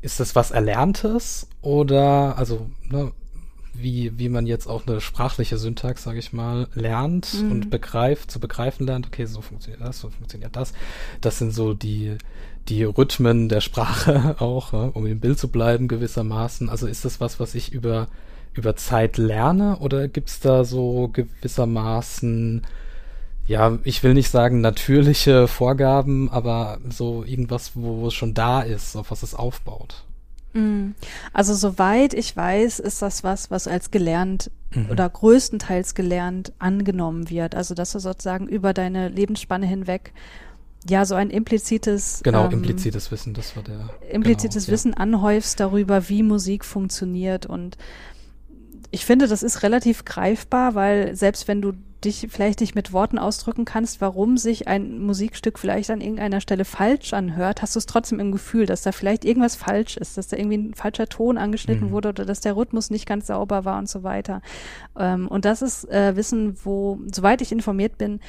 ist das was Erlerntes oder, also, ne, wie, wie man jetzt auch eine sprachliche Syntax, sage ich mal, lernt mhm. und begreift, zu begreifen lernt, okay, so funktioniert das, so funktioniert das. Das sind so die, die Rhythmen der Sprache auch, um im Bild zu bleiben gewissermaßen. Also ist das was, was ich über, über Zeit lerne oder gibt's da so gewissermaßen ja, ich will nicht sagen natürliche Vorgaben, aber so irgendwas, wo es schon da ist, auf was es aufbaut. Mm. Also soweit ich weiß, ist das was, was als gelernt mhm. oder größtenteils gelernt angenommen wird. Also dass du sozusagen über deine Lebensspanne hinweg ja so ein implizites genau ähm, implizites Wissen, das war der implizites genau, Wissen ja. anhäufst darüber, wie Musik funktioniert und ich finde, das ist relativ greifbar, weil selbst wenn du dich vielleicht nicht mit Worten ausdrücken kannst, warum sich ein Musikstück vielleicht an irgendeiner Stelle falsch anhört, hast du es trotzdem im Gefühl, dass da vielleicht irgendwas falsch ist, dass da irgendwie ein falscher Ton angeschnitten mhm. wurde oder dass der Rhythmus nicht ganz sauber war und so weiter. Ähm, und das ist äh, Wissen, wo, soweit ich informiert bin,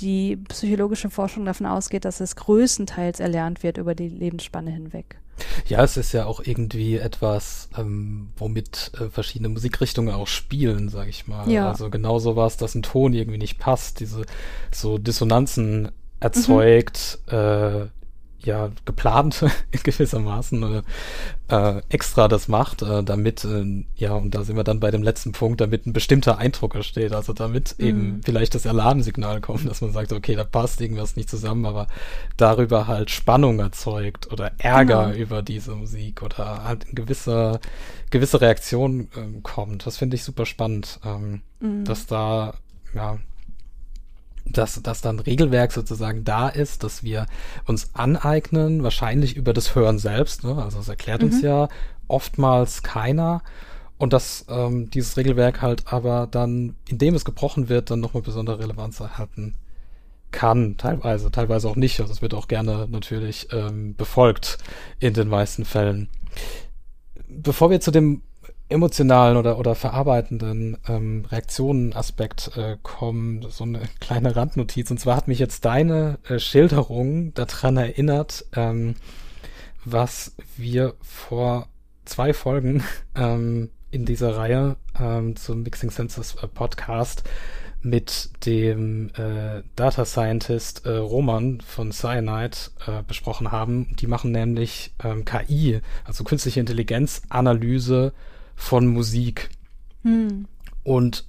die psychologische Forschung davon ausgeht, dass es größtenteils erlernt wird über die Lebensspanne hinweg. Ja, es ist ja auch irgendwie etwas, ähm, womit äh, verschiedene Musikrichtungen auch spielen, sag ich mal. Ja. Also genau so was, dass ein Ton irgendwie nicht passt, diese so Dissonanzen erzeugt, mhm. äh, ja geplant in gewissermaßen äh, äh, extra das macht, äh, damit äh, ja und da sind wir dann bei dem letzten Punkt, damit ein bestimmter Eindruck entsteht, also damit mhm. eben vielleicht das Alarmsignal kommt, dass man sagt, okay, da passt irgendwas nicht zusammen, aber darüber halt Spannung erzeugt oder Ärger genau. über diese Musik oder halt eine gewisse gewisse Reaktion ähm, kommt. Das finde ich super spannend, ähm, mhm. dass da ja dass, dass dann Regelwerk sozusagen da ist, dass wir uns aneignen, wahrscheinlich über das Hören selbst. Ne? Also es erklärt mhm. uns ja oftmals keiner. Und dass ähm, dieses Regelwerk halt aber dann, indem es gebrochen wird, dann nochmal besondere Relevanz erhalten kann, teilweise, teilweise auch nicht. Also es wird auch gerne natürlich ähm, befolgt in den meisten Fällen. Bevor wir zu dem emotionalen oder, oder verarbeitenden ähm, Reaktionenaspekt äh, kommen, so eine kleine Randnotiz. Und zwar hat mich jetzt deine äh, Schilderung daran erinnert, ähm, was wir vor zwei Folgen ähm, in dieser Reihe ähm, zum Mixing Senses äh, Podcast mit dem äh, Data Scientist äh, Roman von Cyanide äh, besprochen haben. Die machen nämlich ähm, KI, also künstliche Intelligenz, Analyse von Musik. Hm. Und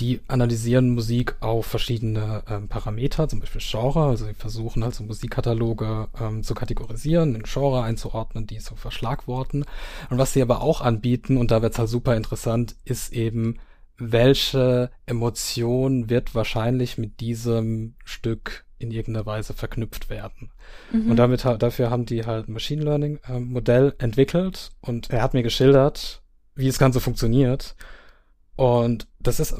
die analysieren Musik auf verschiedene ähm, Parameter, zum Beispiel Genre. Also sie versuchen also Musikkataloge ähm, zu kategorisieren, in Genre einzuordnen, die so verschlagworten. Und was sie aber auch anbieten, und da wird es halt super interessant, ist eben, welche Emotion wird wahrscheinlich mit diesem Stück in irgendeiner Weise verknüpft werden. Mhm. Und damit dafür haben die halt ein Machine Learning äh, Modell entwickelt und er hat mir geschildert, wie das Ganze funktioniert. Und das ist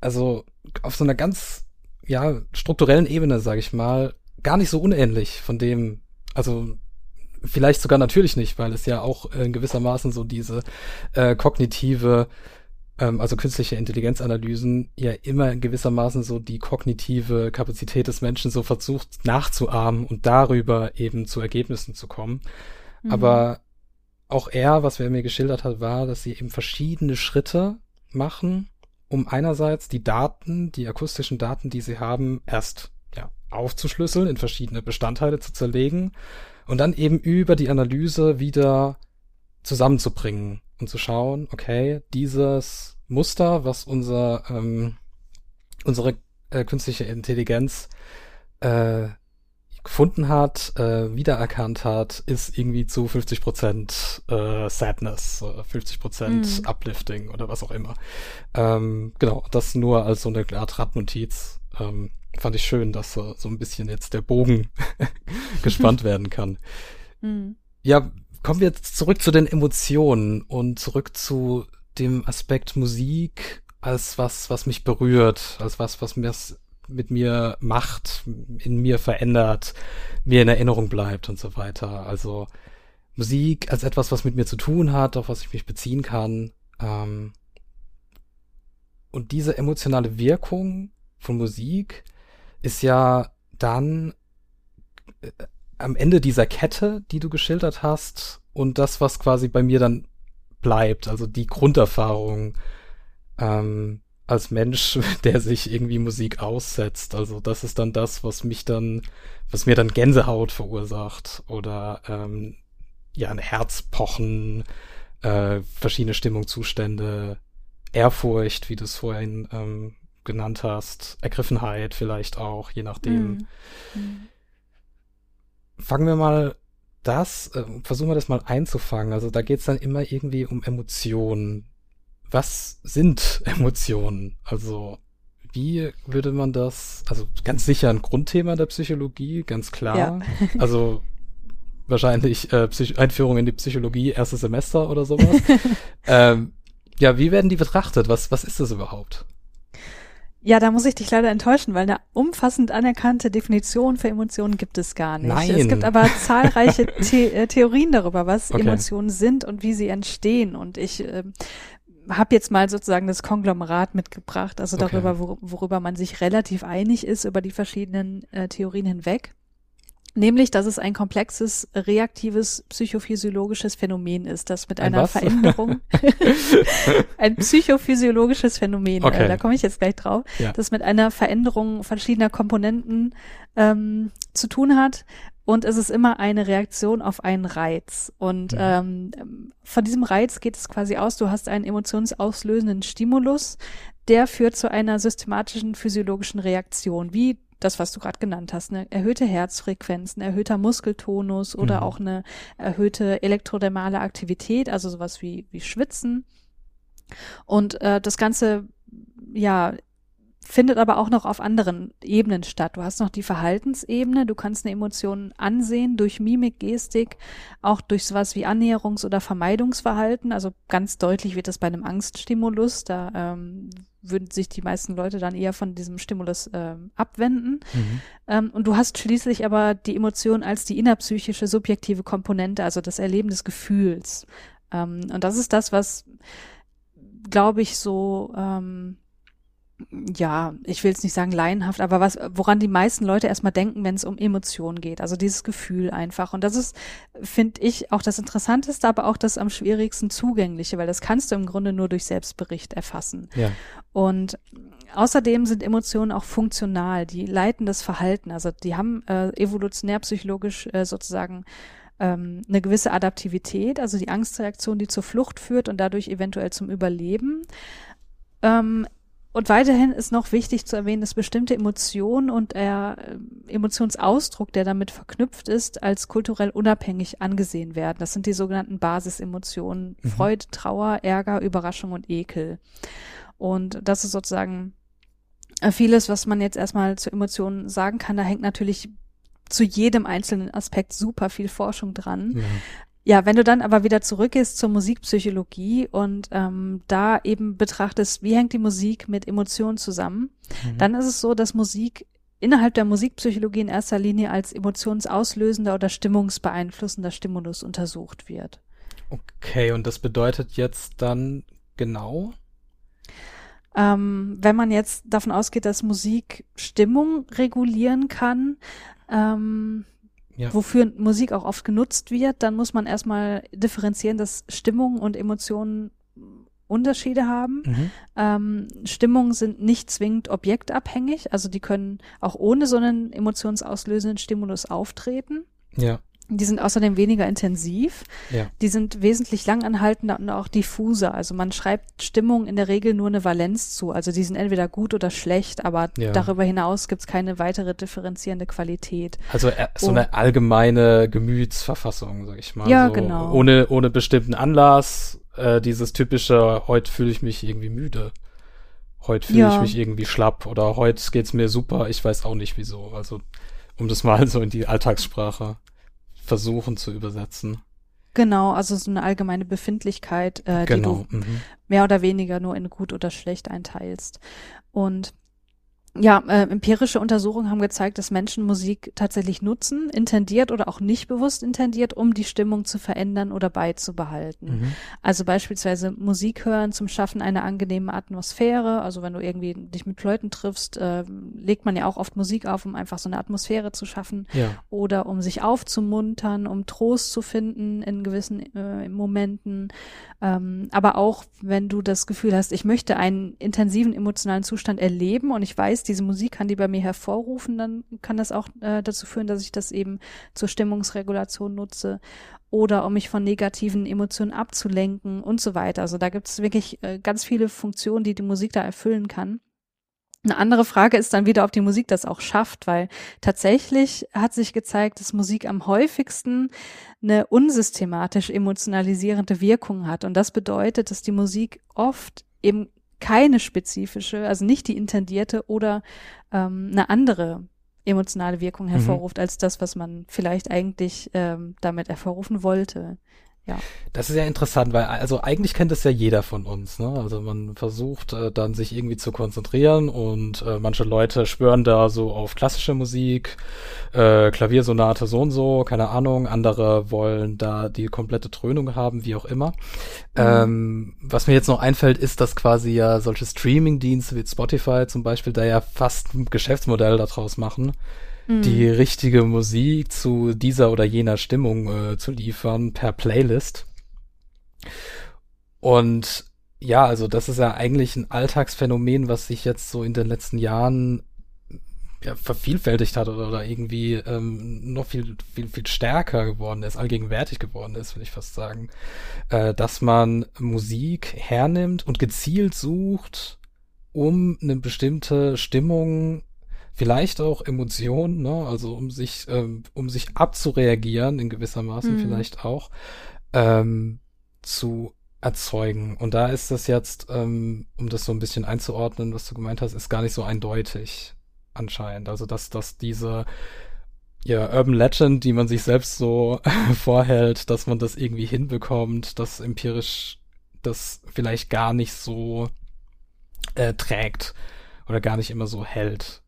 also auf so einer ganz ja strukturellen Ebene, sage ich mal, gar nicht so unähnlich von dem, also vielleicht sogar natürlich nicht, weil es ja auch in gewissermaßen so diese äh, kognitive, ähm, also künstliche Intelligenzanalysen ja immer in gewissermaßen so die kognitive Kapazität des Menschen so versucht nachzuahmen und darüber eben zu Ergebnissen zu kommen. Mhm. Aber auch er, was er mir geschildert hat, war, dass sie eben verschiedene Schritte machen, um einerseits die Daten, die akustischen Daten, die sie haben, erst ja, aufzuschlüsseln, in verschiedene Bestandteile zu zerlegen und dann eben über die Analyse wieder zusammenzubringen und zu schauen, okay, dieses Muster, was unser ähm, unsere äh, künstliche Intelligenz äh, gefunden hat, äh, wiedererkannt hat, ist irgendwie zu 50 Prozent äh, Sadness, 50 Prozent mm. Uplifting oder was auch immer. Ähm, genau, das nur als so eine Art Radnotiz. Ähm, fand ich schön, dass uh, so ein bisschen jetzt der Bogen gespannt werden kann. Mm. Ja, kommen wir jetzt zurück zu den Emotionen und zurück zu dem Aspekt Musik als was, was mich berührt, als was, was mir mit mir macht, in mir verändert, mir in Erinnerung bleibt und so weiter. Also Musik als etwas, was mit mir zu tun hat, auf was ich mich beziehen kann. Ähm, und diese emotionale Wirkung von Musik ist ja dann äh, am Ende dieser Kette, die du geschildert hast, und das, was quasi bei mir dann bleibt, also die Grunderfahrung, ähm, als Mensch, der sich irgendwie Musik aussetzt. Also das ist dann das, was mich dann, was mir dann Gänsehaut verursacht oder ähm, ja ein Herzpochen, äh, verschiedene Stimmungszustände, Ehrfurcht, wie du es vorhin ähm, genannt hast, Ergriffenheit vielleicht auch, je nachdem. Mhm. Fangen wir mal das, äh, versuchen wir das mal einzufangen. Also da geht's dann immer irgendwie um Emotionen was sind Emotionen? Also wie würde man das, also ganz sicher ein Grundthema der Psychologie, ganz klar. Ja. also wahrscheinlich äh, Psych Einführung in die Psychologie, erstes Semester oder sowas. ähm, ja, wie werden die betrachtet? Was, was ist das überhaupt? Ja, da muss ich dich leider enttäuschen, weil eine umfassend anerkannte Definition für Emotionen gibt es gar nicht. Nein. Es gibt aber zahlreiche The äh, Theorien darüber, was okay. Emotionen sind und wie sie entstehen. Und ich äh, habe jetzt mal sozusagen das Konglomerat mitgebracht, also darüber, okay. wor worüber man sich relativ einig ist, über die verschiedenen äh, Theorien hinweg. Nämlich, dass es ein komplexes, reaktives, psychophysiologisches Phänomen ist, das mit ein einer was? Veränderung, ein psychophysiologisches Phänomen, äh, okay. äh, da komme ich jetzt gleich drauf, ja. das mit einer Veränderung verschiedener Komponenten ähm, zu tun hat und es ist immer eine Reaktion auf einen Reiz. Und mhm. ähm, von diesem Reiz geht es quasi aus, du hast einen emotionsauslösenden Stimulus, der führt zu einer systematischen physiologischen Reaktion, wie das, was du gerade genannt hast, eine erhöhte Herzfrequenz, ein erhöhter Muskeltonus oder mhm. auch eine erhöhte elektrodermale Aktivität, also sowas wie, wie Schwitzen. Und äh, das Ganze ja findet aber auch noch auf anderen Ebenen statt. Du hast noch die Verhaltensebene, du kannst eine Emotion ansehen durch Mimik, Gestik, auch durch sowas wie Annäherungs- oder Vermeidungsverhalten. Also ganz deutlich wird das bei einem Angststimulus. Da ähm, würden sich die meisten Leute dann eher von diesem Stimulus ähm, abwenden. Mhm. Ähm, und du hast schließlich aber die Emotion als die innerpsychische subjektive Komponente, also das Erleben des Gefühls. Ähm, und das ist das, was, glaube ich, so ähm, ja, ich will jetzt nicht sagen laienhaft, aber was, woran die meisten Leute erstmal denken, wenn es um Emotionen geht. Also dieses Gefühl einfach. Und das ist, finde ich, auch das Interessanteste, aber auch das am schwierigsten zugängliche, weil das kannst du im Grunde nur durch Selbstbericht erfassen. Ja. Und außerdem sind Emotionen auch funktional, die leiten das Verhalten. Also die haben äh, evolutionär psychologisch äh, sozusagen ähm, eine gewisse Adaptivität, also die Angstreaktion, die zur Flucht führt und dadurch eventuell zum Überleben. Ähm, und weiterhin ist noch wichtig zu erwähnen, dass bestimmte Emotionen und der äh, Emotionsausdruck, der damit verknüpft ist, als kulturell unabhängig angesehen werden. Das sind die sogenannten Basisemotionen. Mhm. Freude, Trauer, Ärger, Überraschung und Ekel. Und das ist sozusagen äh, vieles, was man jetzt erstmal zu Emotionen sagen kann. Da hängt natürlich zu jedem einzelnen Aspekt super viel Forschung dran. Ja. Ja, wenn du dann aber wieder zurückgehst zur Musikpsychologie und ähm, da eben betrachtest, wie hängt die Musik mit Emotionen zusammen, mhm. dann ist es so, dass Musik innerhalb der Musikpsychologie in erster Linie als emotionsauslösender oder stimmungsbeeinflussender Stimulus untersucht wird. Okay, und das bedeutet jetzt dann genau? Ähm, wenn man jetzt davon ausgeht, dass Musik Stimmung regulieren kann, ähm, ja. wofür Musik auch oft genutzt wird, dann muss man erstmal differenzieren, dass Stimmung und Emotionen Unterschiede haben. Mhm. Ähm, Stimmungen sind nicht zwingend objektabhängig, also die können auch ohne so einen emotionsauslösenden Stimulus auftreten. Ja. Die sind außerdem weniger intensiv. Ja. Die sind wesentlich langanhaltender und auch diffuser. Also man schreibt Stimmung in der Regel nur eine Valenz zu. Also die sind entweder gut oder schlecht, aber ja. darüber hinaus gibt's keine weitere differenzierende Qualität. Also äh, so eine allgemeine Gemütsverfassung, sag ich mal. Ja, so genau. Ohne, ohne bestimmten Anlass. Äh, dieses typische, heute fühle ich mich irgendwie müde. Heute fühle ja. ich mich irgendwie schlapp oder heute geht's mir super, ich weiß auch nicht wieso. Also um das mal so in die Alltagssprache versuchen zu übersetzen. Genau, also so eine allgemeine Befindlichkeit, äh, genau. die du mhm. mehr oder weniger nur in gut oder schlecht einteilst. Und ja, äh, empirische Untersuchungen haben gezeigt, dass Menschen Musik tatsächlich nutzen, intendiert oder auch nicht bewusst intendiert, um die Stimmung zu verändern oder beizubehalten. Mhm. Also beispielsweise Musik hören zum Schaffen einer angenehmen Atmosphäre. Also wenn du irgendwie dich mit Leuten triffst, äh, legt man ja auch oft Musik auf, um einfach so eine Atmosphäre zu schaffen. Ja. Oder um sich aufzumuntern, um Trost zu finden in gewissen äh, Momenten. Ähm, aber auch wenn du das Gefühl hast, ich möchte einen intensiven emotionalen Zustand erleben und ich weiß, diese Musik kann die bei mir hervorrufen, dann kann das auch äh, dazu führen, dass ich das eben zur Stimmungsregulation nutze oder um mich von negativen Emotionen abzulenken und so weiter. Also da gibt es wirklich äh, ganz viele Funktionen, die die Musik da erfüllen kann. Eine andere Frage ist dann wieder, ob die Musik das auch schafft, weil tatsächlich hat sich gezeigt, dass Musik am häufigsten eine unsystematisch emotionalisierende Wirkung hat. Und das bedeutet, dass die Musik oft eben keine spezifische, also nicht die intendierte oder ähm, eine andere emotionale Wirkung mhm. hervorruft mhm. als das, was man vielleicht eigentlich ähm, damit hervorrufen wollte. Ja. Das ist ja interessant, weil also eigentlich kennt das ja jeder von uns. Ne? Also man versucht äh, dann sich irgendwie zu konzentrieren und äh, manche Leute schwören da so auf klassische Musik, äh, Klaviersonate so und so, keine Ahnung. Andere wollen da die komplette Dröhnung haben, wie auch immer. Mhm. Ähm, was mir jetzt noch einfällt, ist, dass quasi ja solche Streaming-Dienste wie Spotify zum Beispiel da ja fast ein Geschäftsmodell daraus machen die mhm. richtige Musik zu dieser oder jener Stimmung äh, zu liefern per Playlist. Und ja, also das ist ja eigentlich ein Alltagsphänomen, was sich jetzt so in den letzten Jahren ja, vervielfältigt hat oder, oder irgendwie ähm, noch viel, viel, viel stärker geworden ist, allgegenwärtig geworden ist, würde ich fast sagen, äh, dass man Musik hernimmt und gezielt sucht, um eine bestimmte Stimmung vielleicht auch Emotionen, ne? also um sich, ähm, um sich abzureagieren in gewisser Maßen mhm. vielleicht auch, ähm, zu erzeugen. Und da ist das jetzt, ähm, um das so ein bisschen einzuordnen, was du gemeint hast, ist gar nicht so eindeutig anscheinend. Also dass, dass diese ja, Urban Legend, die man sich selbst so vorhält, dass man das irgendwie hinbekommt, dass empirisch das vielleicht gar nicht so äh, trägt oder gar nicht immer so hält.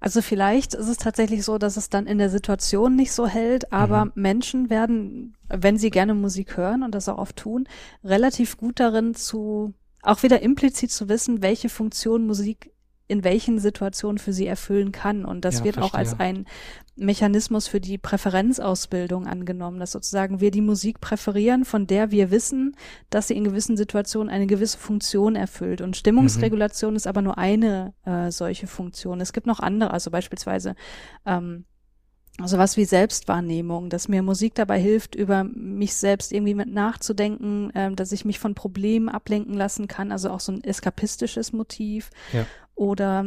Also vielleicht ist es tatsächlich so, dass es dann in der Situation nicht so hält, aber mhm. Menschen werden, wenn sie gerne Musik hören und das auch oft tun, relativ gut darin zu, auch wieder implizit zu wissen, welche Funktion Musik in welchen Situationen für sie erfüllen kann. Und das ja, wird verstehe. auch als ein Mechanismus für die Präferenzausbildung angenommen, dass sozusagen wir die Musik präferieren, von der wir wissen, dass sie in gewissen Situationen eine gewisse Funktion erfüllt. Und Stimmungsregulation mhm. ist aber nur eine äh, solche Funktion. Es gibt noch andere, also beispielsweise ähm, also was wie Selbstwahrnehmung, dass mir Musik dabei hilft, über mich selbst irgendwie mit nachzudenken, ähm, dass ich mich von Problemen ablenken lassen kann, also auch so ein eskapistisches Motiv. Ja. Oder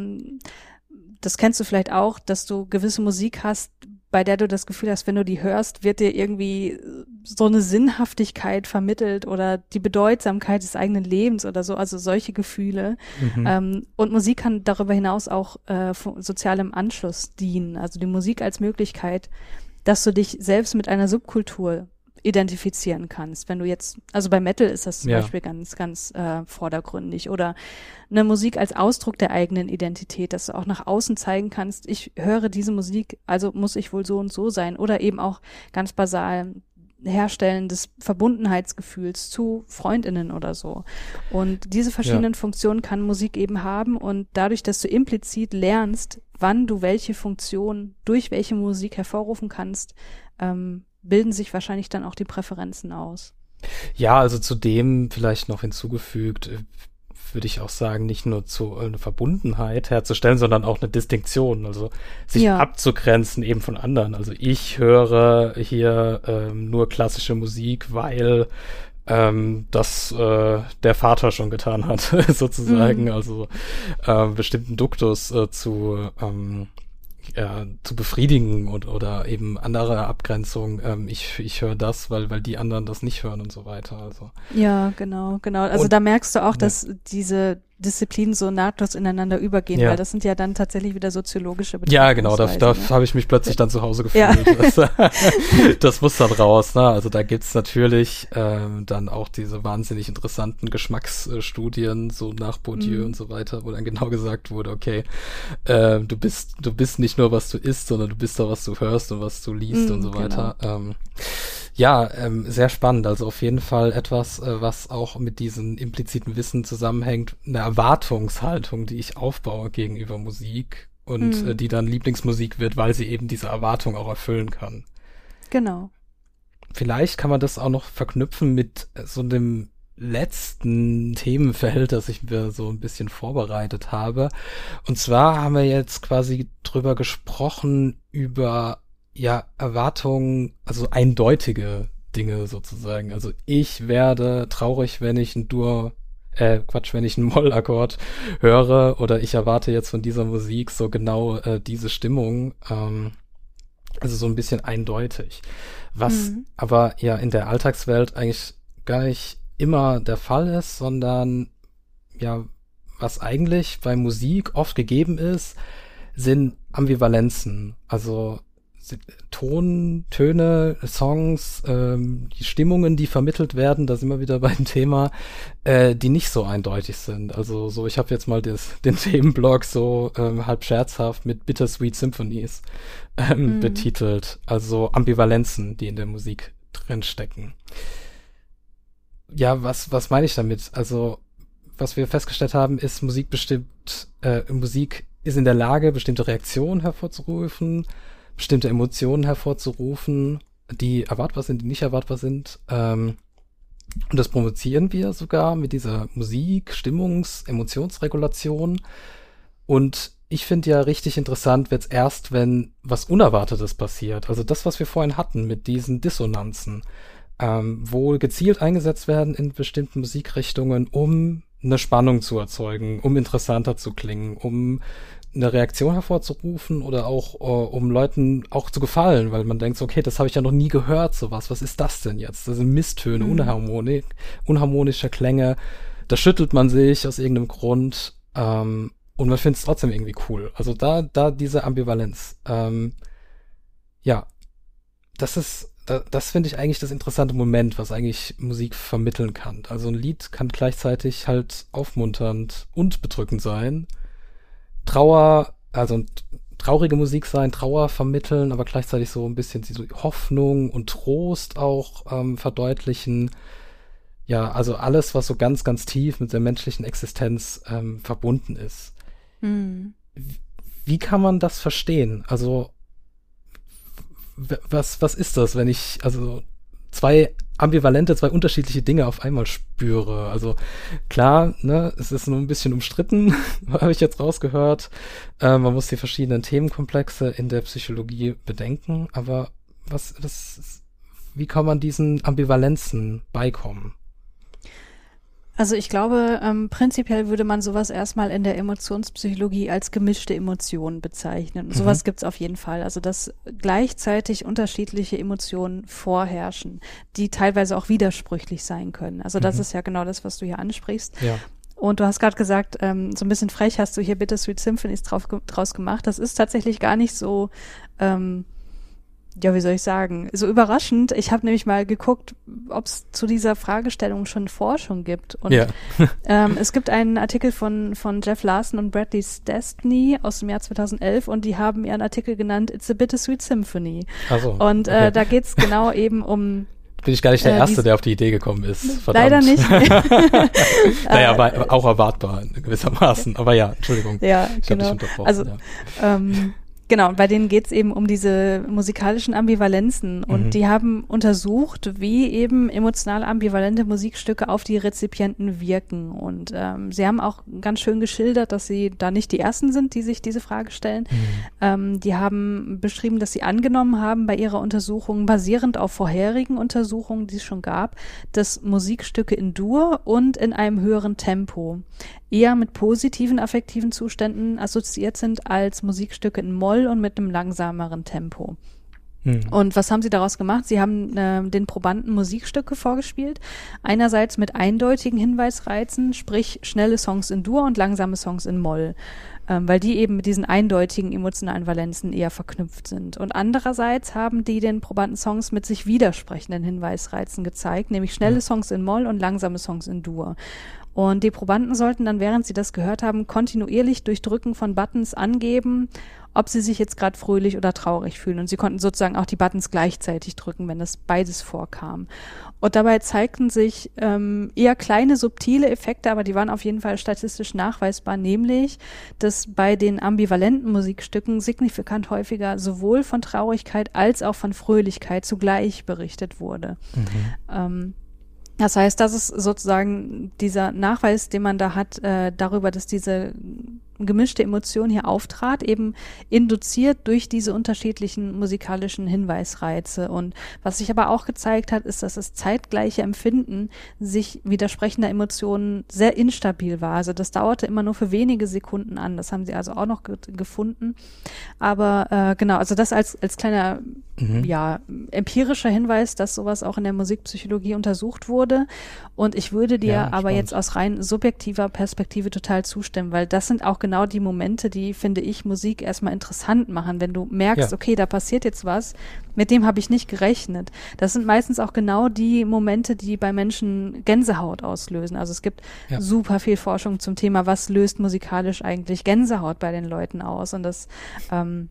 das kennst du vielleicht auch, dass du gewisse Musik hast, bei der du das Gefühl hast, wenn du die hörst, wird dir irgendwie so eine Sinnhaftigkeit vermittelt oder die Bedeutsamkeit des eigenen Lebens oder so, also solche Gefühle. Mhm. Ähm, und Musik kann darüber hinaus auch äh, sozialem Anschluss dienen. Also die Musik als Möglichkeit, dass du dich selbst mit einer Subkultur identifizieren kannst. Wenn du jetzt, also bei Metal ist das zum ja. Beispiel ganz, ganz äh, vordergründig oder eine Musik als Ausdruck der eigenen Identität, dass du auch nach außen zeigen kannst, ich höre diese Musik, also muss ich wohl so und so sein oder eben auch ganz basal Herstellen des Verbundenheitsgefühls zu Freundinnen oder so. Und diese verschiedenen ja. Funktionen kann Musik eben haben und dadurch, dass du implizit lernst, wann du welche Funktion durch welche Musik hervorrufen kannst, ähm, bilden sich wahrscheinlich dann auch die Präferenzen aus. Ja, also zudem vielleicht noch hinzugefügt, äh, würde ich auch sagen, nicht nur zu äh, eine Verbundenheit herzustellen, sondern auch eine Distinktion, also sich ja. abzugrenzen eben von anderen. Also ich höre hier ähm, nur klassische Musik, weil ähm, das äh, der Vater schon getan hat, sozusagen. Mhm. Also äh, bestimmten Duktus äh, zu ähm, ja, zu befriedigen und, oder eben andere Abgrenzung. Ähm, ich ich höre das, weil, weil die anderen das nicht hören und so weiter. Also. Ja, genau, genau. Also und, da merkst du auch, dass ja. diese Disziplinen so nahtlos ineinander übergehen, ja. weil das sind ja dann tatsächlich wieder soziologische Ja, genau, da, da ne? habe ich mich plötzlich dann zu Hause gefühlt. Ja. Das, das, muss dann raus. Ne? Also da gibt's natürlich ähm, dann auch diese wahnsinnig interessanten Geschmacksstudien, so nach Bourdieu mhm. und so weiter, wo dann genau gesagt wurde, okay, äh, du bist, du bist nicht nur, was du isst, sondern du bist auch, was du hörst und was du liest mhm, und so weiter. Genau. Ähm, ja, ähm, sehr spannend. Also auf jeden Fall etwas, äh, was auch mit diesem impliziten Wissen zusammenhängt. Eine Erwartungshaltung, die ich aufbaue gegenüber Musik und mhm. äh, die dann Lieblingsmusik wird, weil sie eben diese Erwartung auch erfüllen kann. Genau. Vielleicht kann man das auch noch verknüpfen mit so einem letzten Themenfeld, das ich mir so ein bisschen vorbereitet habe. Und zwar haben wir jetzt quasi drüber gesprochen über ja, Erwartungen, also eindeutige Dinge sozusagen. Also ich werde traurig, wenn ich ein Dur, äh, Quatsch, wenn ich einen Mollakkord höre oder ich erwarte jetzt von dieser Musik so genau äh, diese Stimmung. Ähm, also so ein bisschen eindeutig. Was mhm. aber ja in der Alltagswelt eigentlich gar nicht immer der Fall ist, sondern ja, was eigentlich bei Musik oft gegeben ist, sind Ambivalenzen. Also Ton, Töne, Songs, ähm, die Stimmungen, die vermittelt werden, da sind wir wieder beim Thema, äh, die nicht so eindeutig sind. Also so, ich habe jetzt mal des, den Themenblock so ähm, halb scherzhaft mit Bittersweet Symphonies ähm, mhm. betitelt. Also Ambivalenzen, die in der Musik drinstecken. Ja, was, was meine ich damit? Also, was wir festgestellt haben, ist Musik bestimmt, äh, Musik ist in der Lage, bestimmte Reaktionen hervorzurufen bestimmte Emotionen hervorzurufen, die erwartbar sind, die nicht erwartbar sind. Ähm, und das provozieren wir sogar mit dieser Musik, Stimmungs-, Emotionsregulation. Und ich finde ja richtig interessant wird's erst, wenn was Unerwartetes passiert. Also das, was wir vorhin hatten mit diesen Dissonanzen, ähm, wo gezielt eingesetzt werden in bestimmten Musikrichtungen, um eine Spannung zu erzeugen, um interessanter zu klingen, um eine Reaktion hervorzurufen oder auch uh, um Leuten auch zu gefallen, weil man denkt so, okay, das habe ich ja noch nie gehört, sowas. Was ist das denn jetzt? Das sind Misstöne, mhm. Unharmonik, unharmonische Klänge. Da schüttelt man sich aus irgendeinem Grund ähm, und man findet es trotzdem irgendwie cool. Also da, da diese Ambivalenz. Ähm, ja, das ist, da, das finde ich eigentlich das interessante Moment, was eigentlich Musik vermitteln kann. Also ein Lied kann gleichzeitig halt aufmunternd und bedrückend sein Trauer, also traurige Musik sein, Trauer vermitteln, aber gleichzeitig so ein bisschen so Hoffnung und Trost auch ähm, verdeutlichen. Ja, also alles, was so ganz, ganz tief mit der menschlichen Existenz ähm, verbunden ist. Mhm. Wie, wie kann man das verstehen? Also was, was ist das, wenn ich, also zwei ambivalente, zwei unterschiedliche Dinge auf einmal spüre. Also klar, ne, es ist nur ein bisschen umstritten, habe ich jetzt rausgehört. Äh, man muss die verschiedenen Themenkomplexe in der Psychologie bedenken, aber was, was, wie kann man diesen Ambivalenzen beikommen? Also ich glaube, ähm, prinzipiell würde man sowas erstmal in der Emotionspsychologie als gemischte Emotionen bezeichnen. Mhm. Sowas gibt's auf jeden Fall. Also dass gleichzeitig unterschiedliche Emotionen vorherrschen, die teilweise auch widersprüchlich sein können. Also das mhm. ist ja genau das, was du hier ansprichst. Ja. Und du hast gerade gesagt, ähm, so ein bisschen frech hast du hier Bittersweet Symphonies drauf, draus gemacht. Das ist tatsächlich gar nicht so ähm, ja, wie soll ich sagen, so überraschend. Ich habe nämlich mal geguckt, ob es zu dieser Fragestellung schon Forschung gibt. Und ja. ähm, es gibt einen Artikel von, von Jeff Larson und Bradley Destiny aus dem Jahr 2011 und die haben ihren Artikel genannt It's a Bittersweet Symphony. Ach so, und äh, okay. da geht's genau eben um bin ich gar nicht der äh, Erste, der auf die Idee gekommen ist. Verdammt. Leider nicht. naja, war auch erwartbar gewissermaßen. Aber ja, Entschuldigung. Ja, ich genau. Also, ja. ähm, Genau, bei denen geht es eben um diese musikalischen Ambivalenzen und mhm. die haben untersucht, wie eben emotional ambivalente Musikstücke auf die Rezipienten wirken. Und ähm, sie haben auch ganz schön geschildert, dass sie da nicht die Ersten sind, die sich diese Frage stellen. Mhm. Ähm, die haben beschrieben, dass sie angenommen haben bei ihrer Untersuchung, basierend auf vorherigen Untersuchungen, die es schon gab, dass Musikstücke in Dur und in einem höheren Tempo eher mit positiven affektiven Zuständen assoziiert sind als Musikstücke in Moll und mit einem langsameren Tempo. Hm. Und was haben sie daraus gemacht? Sie haben äh, den Probanden Musikstücke vorgespielt. Einerseits mit eindeutigen Hinweisreizen, sprich schnelle Songs in Dur und langsame Songs in Moll, ähm, weil die eben mit diesen eindeutigen emotionalen Valenzen eher verknüpft sind. Und andererseits haben die den Probanden Songs mit sich widersprechenden Hinweisreizen gezeigt, nämlich schnelle ja. Songs in Moll und langsame Songs in Dur. Und die Probanden sollten dann, während sie das gehört haben, kontinuierlich durch Drücken von Buttons angeben, ob sie sich jetzt gerade fröhlich oder traurig fühlen. Und sie konnten sozusagen auch die Buttons gleichzeitig drücken, wenn das beides vorkam. Und dabei zeigten sich ähm, eher kleine, subtile Effekte, aber die waren auf jeden Fall statistisch nachweisbar, nämlich, dass bei den ambivalenten Musikstücken signifikant häufiger sowohl von Traurigkeit als auch von Fröhlichkeit zugleich berichtet wurde. Mhm. Ähm, das heißt, das ist sozusagen dieser Nachweis, den man da hat, äh, darüber, dass diese gemischte Emotion hier auftrat, eben induziert durch diese unterschiedlichen musikalischen Hinweisreize. Und was sich aber auch gezeigt hat, ist, dass das zeitgleiche Empfinden sich widersprechender Emotionen sehr instabil war. Also das dauerte immer nur für wenige Sekunden an. Das haben sie also auch noch ge gefunden. Aber äh, genau, also das als, als kleiner mhm. ja, empirischer Hinweis, dass sowas auch in der Musikpsychologie untersucht wurde. Und ich würde dir ja, aber jetzt aus rein subjektiver Perspektive total zustimmen, weil das sind auch genau die Momente, die, finde ich, Musik erstmal interessant machen. Wenn du merkst, ja. okay, da passiert jetzt was, mit dem habe ich nicht gerechnet. Das sind meistens auch genau die Momente, die bei Menschen Gänsehaut auslösen. Also es gibt ja. super viel Forschung zum Thema, was löst musikalisch eigentlich Gänsehaut bei den Leuten aus. Und das ähm,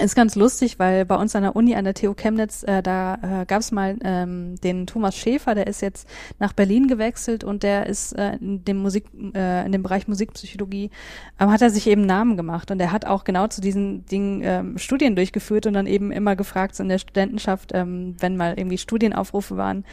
ist ganz lustig, weil bei uns an der Uni, an der TU Chemnitz, äh, da äh, gab es mal ähm, den Thomas Schäfer, der ist jetzt nach Berlin gewechselt und der ist äh, in dem Musik, äh, in dem Bereich Musikpsychologie, ähm, hat er sich eben Namen gemacht und er hat auch genau zu diesen Dingen ähm, Studien durchgeführt und dann eben immer gefragt so in der Studentenschaft, ähm, wenn mal irgendwie Studienaufrufe waren,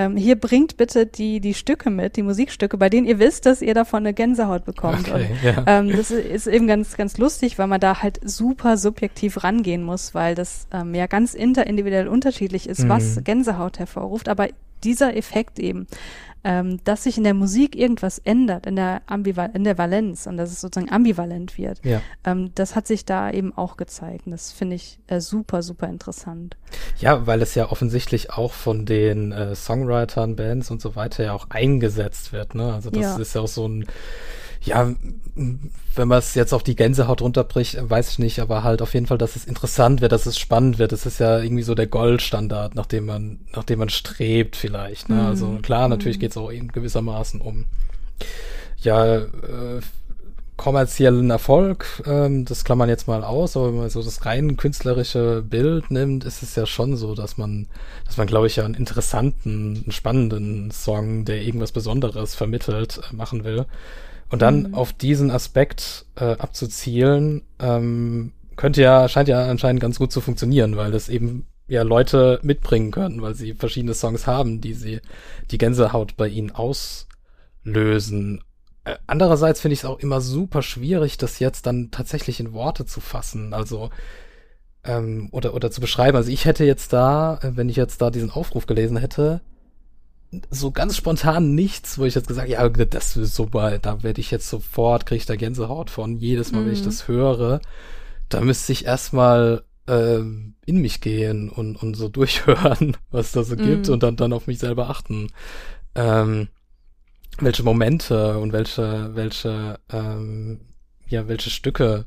ähm, hier bringt bitte die, die Stücke mit, die Musikstücke, bei denen ihr wisst, dass ihr davon eine Gänsehaut bekommt. Okay, und ja. ähm, das ist eben ganz, ganz lustig, weil man da halt super subjektiv rangehen muss, weil das ähm, ja ganz interindividuell unterschiedlich ist, mhm. was Gänsehaut hervorruft. Aber dieser Effekt eben, ähm, dass sich in der Musik irgendwas ändert, in der, Ambival in der Valenz und dass es sozusagen ambivalent wird. Ja. Ähm, das hat sich da eben auch gezeigt. Und das finde ich äh, super, super interessant. Ja, weil es ja offensichtlich auch von den äh, Songwritern, Bands und so weiter ja auch eingesetzt wird. Ne? Also das ja. ist ja auch so ein ja, wenn man es jetzt auf die Gänsehaut runterbricht, weiß ich nicht, aber halt auf jeden Fall, dass es interessant wird, dass es spannend wird. Das ist ja irgendwie so der Goldstandard, nach dem man, nach dem man strebt vielleicht. Ne? Also mhm. Also klar, natürlich mhm. geht es auch in gewissermaßen um ja äh, kommerziellen Erfolg. Ähm, das klammern jetzt mal aus, aber wenn man so das rein künstlerische Bild nimmt, ist es ja schon so, dass man, dass man, glaube ich, ja einen interessanten, einen spannenden Song, der irgendwas Besonderes vermittelt, äh, machen will. Und dann mhm. auf diesen Aspekt äh, abzuzielen, ähm, könnte ja, scheint ja anscheinend ganz gut zu funktionieren, weil das eben ja Leute mitbringen können, weil sie verschiedene Songs haben, die sie die Gänsehaut bei ihnen auslösen. Äh, andererseits finde ich es auch immer super schwierig, das jetzt dann tatsächlich in Worte zu fassen. Also ähm, oder oder zu beschreiben. Also ich hätte jetzt da, äh, wenn ich jetzt da diesen Aufruf gelesen hätte, so ganz spontan nichts, wo ich jetzt gesagt ja, das ist super, da werde ich jetzt sofort, kriege ich da Gänsehaut von, jedes Mal, mhm. wenn ich mhm. das höre. Da müsste ich erstmal ähm, in mich gehen und, und so durchhören, was da so mhm. gibt und dann, dann auf mich selber achten. Ähm, welche Momente und welche, welche, ähm, ja, welche Stücke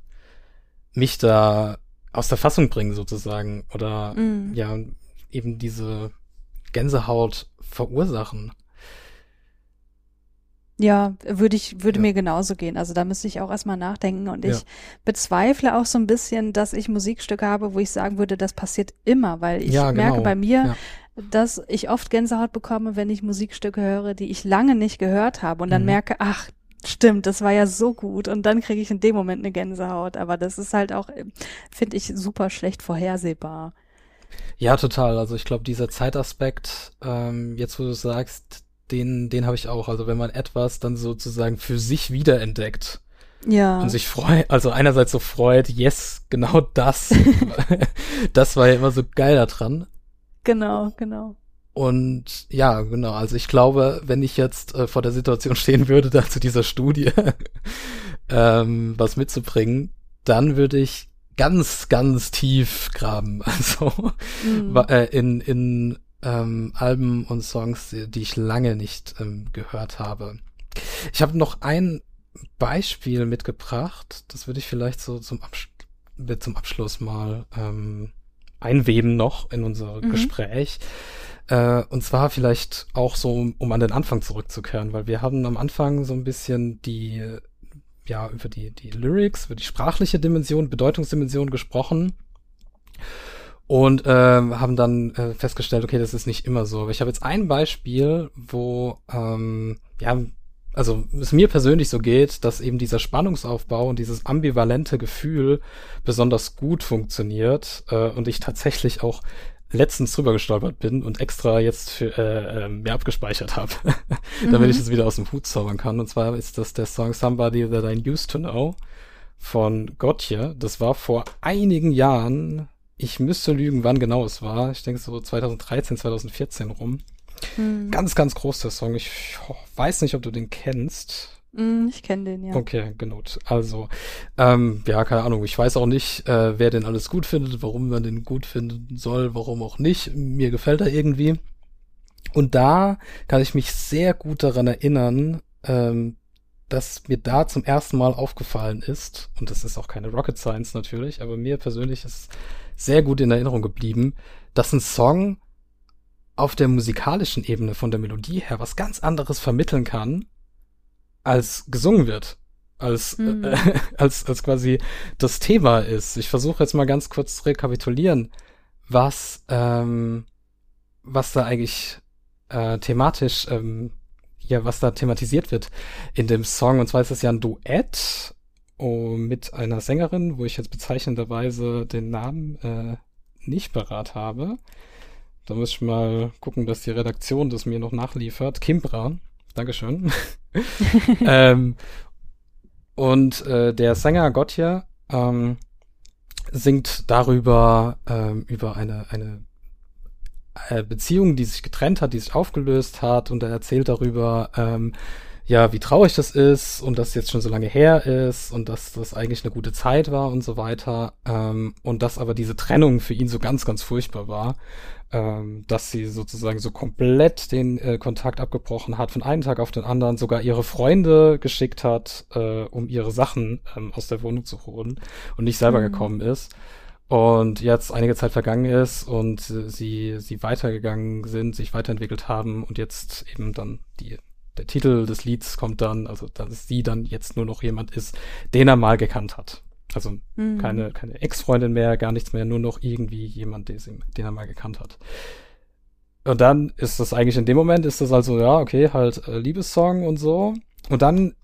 mich da aus der Fassung bringen sozusagen oder mhm. ja, eben diese Gänsehaut verursachen. Ja, würde ich, würde ja. mir genauso gehen. Also da müsste ich auch erstmal nachdenken und ich bezweifle auch so ein bisschen, dass ich Musikstücke habe, wo ich sagen würde, das passiert immer, weil ich ja, merke genau. bei mir, dass ich oft Gänsehaut bekomme, wenn ich Musikstücke höre, die ich lange nicht gehört habe und dann mhm. merke, ach, stimmt, das war ja so gut und dann kriege ich in dem Moment eine Gänsehaut. Aber das ist halt auch, finde ich, super schlecht vorhersehbar. Ja, total. Also ich glaube, dieser Zeitaspekt, ähm, jetzt wo du sagst, den, den habe ich auch. Also wenn man etwas dann sozusagen für sich wiederentdeckt, ja. Und sich freut, also einerseits so freut, yes, genau das. das war ja immer so geil daran. Genau, genau. Und ja, genau, also ich glaube, wenn ich jetzt äh, vor der Situation stehen würde, da zu dieser Studie ähm, was mitzubringen, dann würde ich ganz, ganz tief graben. Also mhm. äh, in, in ähm, Alben und Songs, die ich lange nicht ähm, gehört habe. Ich habe noch ein Beispiel mitgebracht. Das würde ich vielleicht so zum, Abs zum Abschluss mal ähm, einweben noch in unser mhm. Gespräch. Äh, und zwar vielleicht auch so, um an den Anfang zurückzukehren, weil wir haben am Anfang so ein bisschen die, ja, über die, die Lyrics, über die sprachliche Dimension, Bedeutungsdimension gesprochen. Und äh, haben dann äh, festgestellt, okay, das ist nicht immer so. Aber ich habe jetzt ein Beispiel, wo ähm, ja also es mir persönlich so geht, dass eben dieser Spannungsaufbau und dieses ambivalente Gefühl besonders gut funktioniert äh, und ich tatsächlich auch letztens drüber gestolpert bin und extra jetzt für, äh, äh, mir abgespeichert habe, damit mhm. ich es wieder aus dem Hut zaubern kann. Und zwar ist das der Song Somebody That I Used to Know von Gotye. Das war vor einigen Jahren, ich müsste lügen, wann genau es war. Ich denke so 2013, 2014 rum. Mhm. Ganz, ganz groß der Song. Ich oh, weiß nicht, ob du den kennst. Mm, ich kenne den, ja. Okay, genau. Also, ähm, ja, keine Ahnung. Ich weiß auch nicht, äh, wer den alles gut findet, warum man den gut finden soll, warum auch nicht. Mir gefällt er irgendwie. Und da kann ich mich sehr gut daran erinnern, ähm, dass mir da zum ersten Mal aufgefallen ist, und das ist auch keine Rocket Science natürlich, aber mir persönlich ist sehr gut in Erinnerung geblieben, dass ein Song auf der musikalischen Ebene von der Melodie her was ganz anderes vermitteln kann, als gesungen wird. Als, mhm. äh, als, als quasi das Thema ist. Ich versuche jetzt mal ganz kurz zu rekapitulieren, was, ähm, was da eigentlich äh, thematisch, ähm, ja, was da thematisiert wird in dem Song. Und zwar ist es ja ein Duett oh, mit einer Sängerin, wo ich jetzt bezeichnenderweise den Namen äh, nicht parat habe. Da muss ich mal gucken, dass die Redaktion das mir noch nachliefert. Kimbra, Dankeschön. ähm, und äh, der Sänger Gottja ähm, singt darüber, ähm, über eine, eine äh, Beziehung, die sich getrennt hat, die sich aufgelöst hat und er erzählt darüber, ähm, ja, wie traurig das ist und dass jetzt schon so lange her ist und dass das eigentlich eine gute Zeit war und so weiter ähm, und dass aber diese Trennung für ihn so ganz, ganz furchtbar war ähm, dass sie sozusagen so komplett den äh, Kontakt abgebrochen hat, von einem Tag auf den anderen sogar ihre Freunde geschickt hat, äh, um ihre Sachen ähm, aus der Wohnung zu holen und nicht selber mhm. gekommen ist. Und jetzt einige Zeit vergangen ist und sie, sie weitergegangen sind, sich weiterentwickelt haben und jetzt eben dann die, der Titel des Lieds kommt dann, also dass sie dann jetzt nur noch jemand ist, den er mal gekannt hat. Also mhm. keine, keine Ex-Freundin mehr, gar nichts mehr, nur noch irgendwie jemand, den, er mal gekannt hat. Und dann ist das eigentlich in dem Moment, ist das also, ja, okay, halt äh, Liebessong und so. Und dann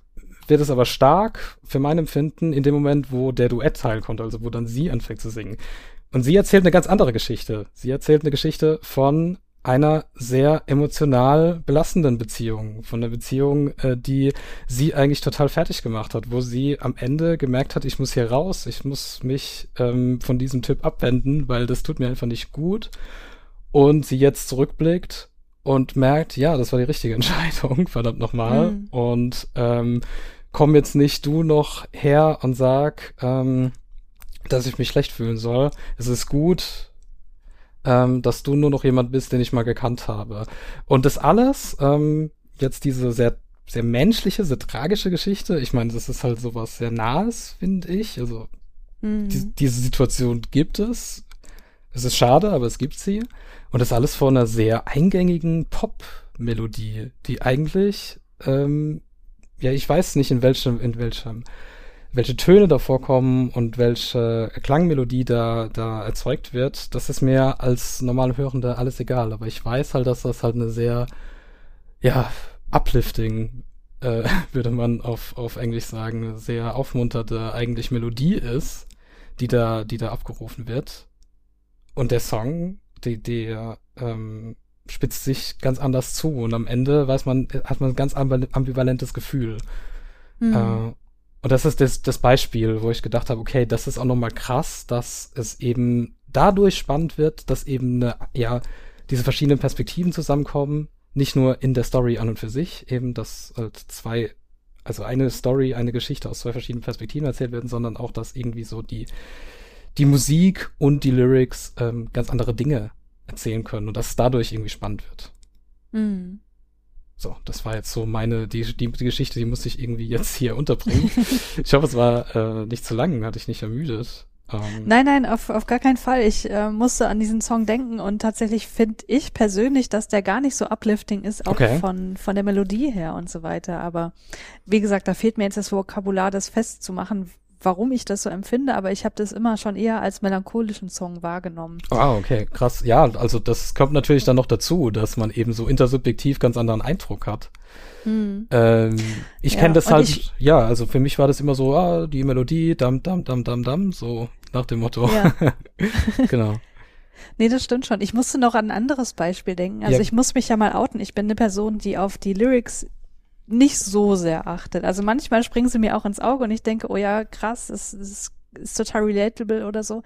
wird es aber stark für mein Empfinden in dem Moment, wo der Duettteil kommt, also wo dann sie anfängt zu singen. Und sie erzählt eine ganz andere Geschichte. Sie erzählt eine Geschichte von einer sehr emotional belastenden Beziehung, von einer Beziehung, äh, die sie eigentlich total fertig gemacht hat, wo sie am Ende gemerkt hat, ich muss hier raus, ich muss mich ähm, von diesem Typ abwenden, weil das tut mir einfach nicht gut. Und sie jetzt zurückblickt und merkt, ja, das war die richtige Entscheidung, verdammt nochmal. Mhm. Und ähm, komm jetzt nicht du noch her und sag, ähm, dass ich mich schlecht fühlen soll. Es ist gut, ähm, dass du nur noch jemand bist, den ich mal gekannt habe. Und das alles, ähm, jetzt diese sehr sehr menschliche, sehr tragische Geschichte. Ich meine, das ist halt sowas sehr Nahes, finde ich. Also mhm. die, diese Situation gibt es. Es ist schade, aber es gibt sie. Und das alles vor einer sehr eingängigen Pop-Melodie, die eigentlich, ähm, ja, ich weiß nicht in welchem, in welchem welche Töne da vorkommen und welche Klangmelodie da, da erzeugt wird, das ist mir als normale Hörende alles egal. Aber ich weiß halt, dass das halt eine sehr, ja, uplifting, äh, würde man auf, auf Englisch sagen, sehr aufmunterte eigentlich Melodie ist, die da, die da abgerufen wird. Und der Song, die, der ähm, spitzt sich ganz anders zu und am Ende weiß man, hat man ein ganz ambivalentes Gefühl. Mhm. Äh, und das ist das, das Beispiel, wo ich gedacht habe, okay, das ist auch nochmal krass, dass es eben dadurch spannend wird, dass eben eine, ja, diese verschiedenen Perspektiven zusammenkommen, nicht nur in der Story an und für sich, eben, dass halt zwei, also eine Story, eine Geschichte aus zwei verschiedenen Perspektiven erzählt werden, sondern auch, dass irgendwie so die, die Musik und die Lyrics ähm, ganz andere Dinge erzählen können und dass es dadurch irgendwie spannend wird. Mhm. So, das war jetzt so meine, die, die, Geschichte, die musste ich irgendwie jetzt hier unterbringen. ich hoffe, es war äh, nicht zu lang, hatte ich nicht ermüdet. Ähm, nein, nein, auf, auf gar keinen Fall. Ich äh, musste an diesen Song denken und tatsächlich finde ich persönlich, dass der gar nicht so uplifting ist, auch okay. von, von der Melodie her und so weiter. Aber wie gesagt, da fehlt mir jetzt das Vokabular, das festzumachen, warum ich das so empfinde, aber ich habe das immer schon eher als melancholischen Song wahrgenommen. Ah, okay, krass. Ja, also das kommt natürlich dann noch dazu, dass man eben so intersubjektiv ganz anderen Eindruck hat. Hm. Ähm, ich ja, kenne das halt, ich, ja, also für mich war das immer so, ah, die Melodie, dam, dam, dam, dam, dam, so nach dem Motto. Ja. genau. Nee, das stimmt schon. Ich musste noch an ein anderes Beispiel denken. Also ja. ich muss mich ja mal outen. Ich bin eine Person, die auf die Lyrics nicht so sehr achtet. Also manchmal springen sie mir auch ins Auge und ich denke, oh ja, krass, das, das ist total relatable oder so.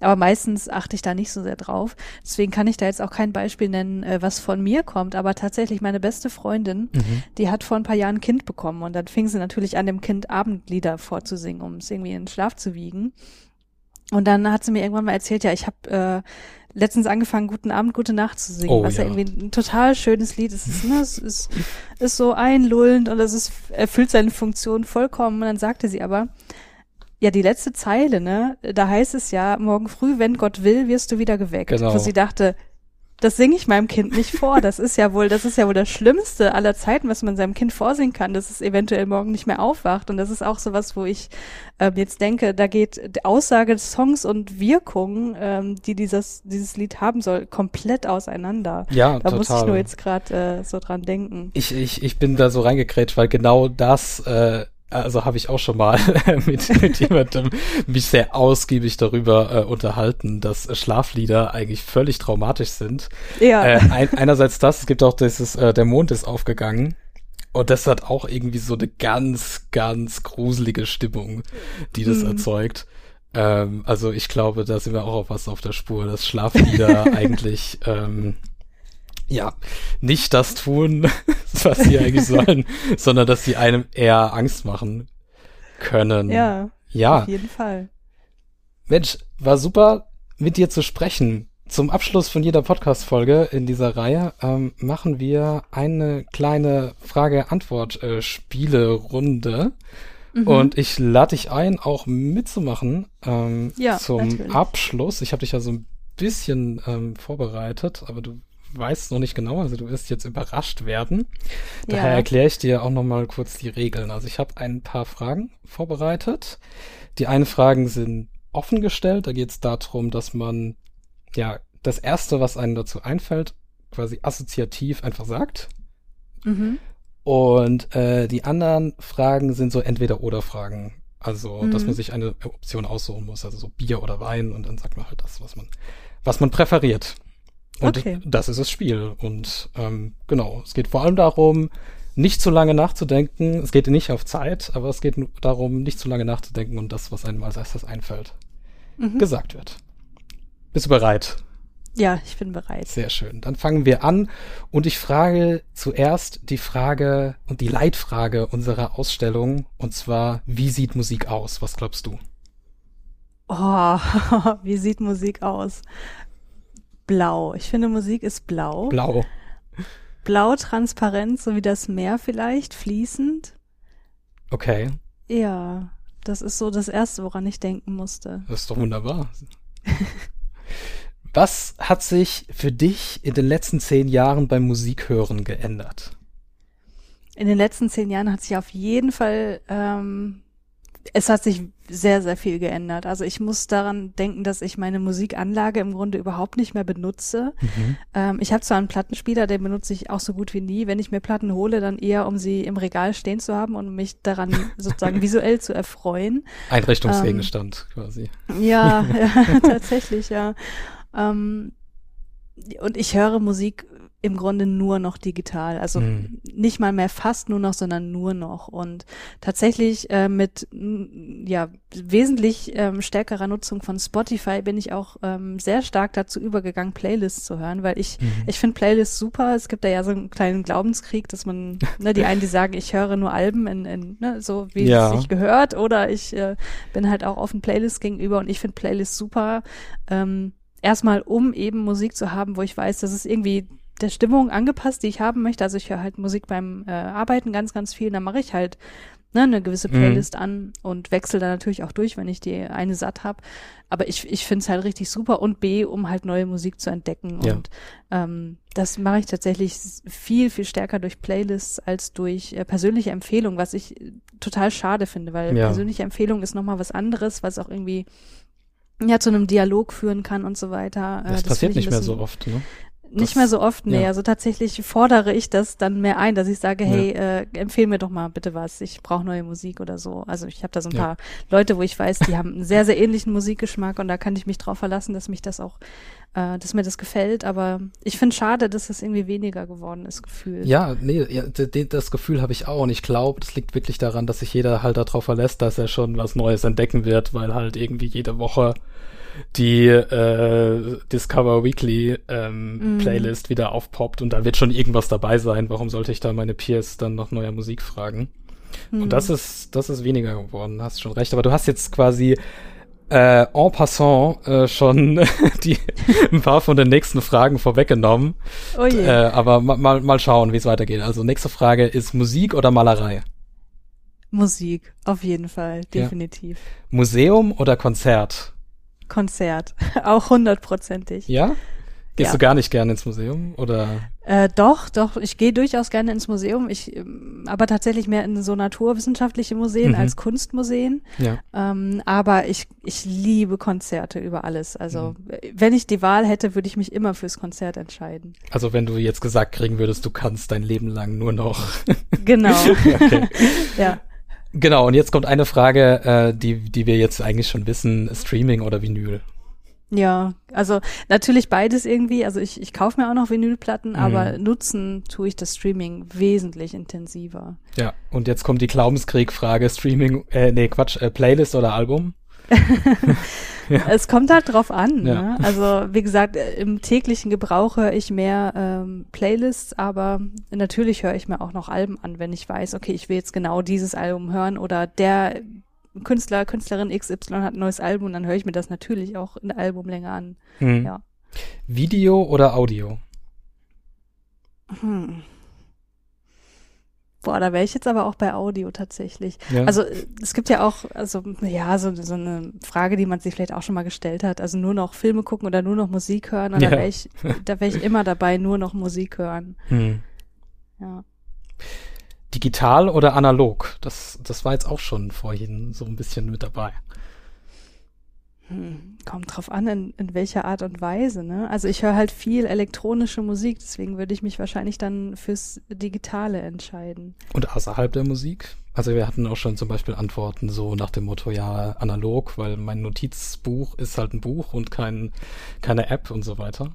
Aber meistens achte ich da nicht so sehr drauf. Deswegen kann ich da jetzt auch kein Beispiel nennen, äh, was von mir kommt. Aber tatsächlich meine beste Freundin, mhm. die hat vor ein paar Jahren ein Kind bekommen und dann fing sie natürlich an, dem Kind Abendlieder vorzusingen, um es irgendwie in den Schlaf zu wiegen. Und dann hat sie mir irgendwann mal erzählt, ja, ich habe äh, letztens angefangen, Guten Abend, Gute Nacht zu singen, oh, was ja. ja. irgendwie ein total schönes Lied ist. Es ist, ne, es ist, ist so einlullend und es ist, erfüllt seine Funktion vollkommen. Und dann sagte sie aber, ja, die letzte Zeile, ne, da heißt es ja, morgen früh, wenn Gott will, wirst du wieder geweckt. Genau. Wo sie dachte, das singe ich meinem Kind nicht vor. Das ist ja wohl, das ist ja wohl das Schlimmste aller Zeiten, was man seinem Kind vorsingen kann, dass es eventuell morgen nicht mehr aufwacht. Und das ist auch so was, wo ich äh, jetzt denke, da geht die Aussage des Songs und Wirkung, ähm, die dieses, dieses Lied haben soll, komplett auseinander. Ja, da total. muss ich nur jetzt gerade äh, so dran denken. Ich, ich, ich bin da so reingekrätscht, weil genau das äh, also habe ich auch schon mal mit, mit jemandem mich sehr ausgiebig darüber äh, unterhalten, dass Schlaflieder eigentlich völlig traumatisch sind. Ja. Äh, ein, einerseits das, es gibt auch dieses, äh, der Mond ist aufgegangen. Und das hat auch irgendwie so eine ganz, ganz gruselige Stimmung, die das mhm. erzeugt. Ähm, also ich glaube, da sind wir auch auf was auf der Spur, dass Schlaflieder eigentlich ähm, ja, nicht das tun, was sie eigentlich sollen, sondern dass sie einem eher Angst machen können. Ja, ja. Auf jeden Fall. Mensch, war super, mit dir zu sprechen. Zum Abschluss von jeder Podcast-Folge in dieser Reihe ähm, machen wir eine kleine Frage-Antwort-Spiele-Runde. Mhm. Und ich lade dich ein, auch mitzumachen ähm, ja, zum natürlich. Abschluss. Ich habe dich ja so ein bisschen ähm, vorbereitet, aber du weißt noch nicht genau, also du wirst jetzt überrascht werden. Daher ja. erkläre ich dir auch noch mal kurz die Regeln. Also ich habe ein paar Fragen vorbereitet. Die einen Fragen sind offen gestellt. Da geht es darum, dass man ja das erste, was einem dazu einfällt, quasi assoziativ einfach sagt. Mhm. Und äh, die anderen Fragen sind so entweder oder Fragen. Also, mhm. dass man sich eine Option aussuchen muss, also so Bier oder Wein und dann sagt man halt das, was man, was man präferiert. Und okay. das ist das Spiel. Und ähm, genau, es geht vor allem darum, nicht zu lange nachzudenken. Es geht nicht auf Zeit, aber es geht darum, nicht zu lange nachzudenken und das, was einem als erstes einfällt, mhm. gesagt wird. Bist du bereit? Ja, ich bin bereit. Sehr schön. Dann fangen wir an und ich frage zuerst die Frage und die Leitfrage unserer Ausstellung und zwar, wie sieht Musik aus? Was glaubst du? Oh, wie sieht Musik aus? Blau. Ich finde, Musik ist blau. Blau. Blau transparent, so wie das Meer vielleicht, fließend. Okay. Ja, das ist so das Erste, woran ich denken musste. Das ist doch wunderbar. Was hat sich für dich in den letzten zehn Jahren beim Musikhören geändert? In den letzten zehn Jahren hat sich auf jeden Fall ähm, es hat sich sehr, sehr viel geändert. Also ich muss daran denken, dass ich meine Musikanlage im Grunde überhaupt nicht mehr benutze. Mhm. Ähm, ich habe zwar einen Plattenspieler, den benutze ich auch so gut wie nie. Wenn ich mir Platten hole, dann eher, um sie im Regal stehen zu haben und mich daran sozusagen visuell zu erfreuen. Einrichtungsgegenstand ähm, quasi. Ja, ja tatsächlich, ja. Ähm, und ich höre Musik im Grunde nur noch digital. Also mhm. nicht mal mehr fast nur noch, sondern nur noch. Und tatsächlich äh, mit ja wesentlich ähm, stärkerer Nutzung von Spotify bin ich auch ähm, sehr stark dazu übergegangen, Playlists zu hören, weil ich mhm. ich finde Playlists super. Es gibt da ja so einen kleinen Glaubenskrieg, dass man ne, die einen, die sagen, ich höre nur Alben in, in ne, so wie ja. es sich gehört, oder ich äh, bin halt auch offen Playlists gegenüber und ich finde Playlists super. Ähm, erstmal um eben Musik zu haben, wo ich weiß, dass es irgendwie der Stimmung angepasst, die ich haben möchte. Also ich höre halt Musik beim äh, Arbeiten ganz, ganz viel. Dann mache ich halt ne, eine gewisse mhm. Playlist mhm. an und wechsle da natürlich auch durch, wenn ich die eine satt habe. Aber ich, ich finde es halt richtig super und B, um halt neue Musik zu entdecken. Ja. Und ähm, das mache ich tatsächlich viel, viel stärker durch Playlists als durch äh, persönliche Empfehlungen, was ich total schade finde, weil ja. persönliche Empfehlung ist nochmal was anderes, was auch irgendwie ja zu einem Dialog führen kann und so weiter. Das, äh, das passiert nicht mehr so oft, ne? Nicht mehr so oft, nee. Ja. Also tatsächlich fordere ich das dann mehr ein, dass ich sage, hey, ja. äh, empfehl mir doch mal bitte was. Ich brauche neue Musik oder so. Also ich habe da so ein ja. paar Leute, wo ich weiß, die haben einen sehr, sehr ähnlichen Musikgeschmack und da kann ich mich drauf verlassen, dass mich das auch, äh, dass mir das gefällt. Aber ich finde schade, dass das irgendwie weniger geworden ist, Gefühl. Ja, nee, ja, das Gefühl habe ich auch. Und ich glaube, das liegt wirklich daran, dass sich jeder halt darauf verlässt, dass er schon was Neues entdecken wird, weil halt irgendwie jede Woche die äh, Discover Weekly ähm, mm. Playlist wieder aufpoppt und da wird schon irgendwas dabei sein. Warum sollte ich da meine Peers dann nach neuer Musik fragen? Mm. Und das ist, das ist weniger geworden, hast schon recht. Aber du hast jetzt quasi äh, en passant äh, schon die ein paar von den nächsten Fragen vorweggenommen. Oh je. Äh, aber ma, mal, mal schauen, wie es weitergeht. Also nächste Frage ist Musik oder Malerei? Musik, auf jeden Fall, definitiv. Ja. Museum oder Konzert? Konzert. Auch hundertprozentig. Ja? Gehst ja. du gar nicht gerne ins Museum oder? Äh, doch, doch. Ich gehe durchaus gerne ins Museum. Ich, ähm, aber tatsächlich mehr in so naturwissenschaftliche Museen mhm. als Kunstmuseen. Ja. Ähm, aber ich, ich liebe Konzerte über alles. Also mhm. wenn ich die Wahl hätte, würde ich mich immer fürs Konzert entscheiden. Also wenn du jetzt gesagt kriegen würdest, du kannst dein Leben lang nur noch. genau. ja. Genau, und jetzt kommt eine Frage, äh, die, die wir jetzt eigentlich schon wissen, Streaming oder Vinyl? Ja, also natürlich beides irgendwie. Also ich, ich kaufe mir auch noch Vinylplatten, mhm. aber nutzen tue ich das Streaming wesentlich intensiver. Ja, und jetzt kommt die Glaubenskrieg-Frage, Streaming, äh, nee, Quatsch, äh, Playlist oder Album? ja. Es kommt halt drauf an. Ja. Ne? Also wie gesagt, im täglichen Gebrauch höre ich mehr ähm, Playlists, aber natürlich höre ich mir auch noch Alben an, wenn ich weiß, okay, ich will jetzt genau dieses Album hören oder der Künstler, Künstlerin XY hat ein neues Album, dann höre ich mir das natürlich auch in der Albumlänge an. Hm. Ja. Video oder Audio? Hm. Boah, da wäre ich jetzt aber auch bei Audio tatsächlich. Ja. Also es gibt ja auch, also ja, so, so eine Frage, die man sich vielleicht auch schon mal gestellt hat. Also nur noch Filme gucken oder nur noch Musik hören. Ja. da wäre ich, da wäre ich immer dabei, nur noch Musik hören. Hm. Ja. Digital oder analog? Das, das war jetzt auch schon vorhin so ein bisschen mit dabei. Hm, kommt drauf an, in, in welcher Art und Weise. Ne? Also ich höre halt viel elektronische Musik, deswegen würde ich mich wahrscheinlich dann fürs Digitale entscheiden. Und außerhalb der Musik? Also wir hatten auch schon zum Beispiel Antworten so nach dem Motto, ja, analog, weil mein Notizbuch ist halt ein Buch und kein, keine App und so weiter.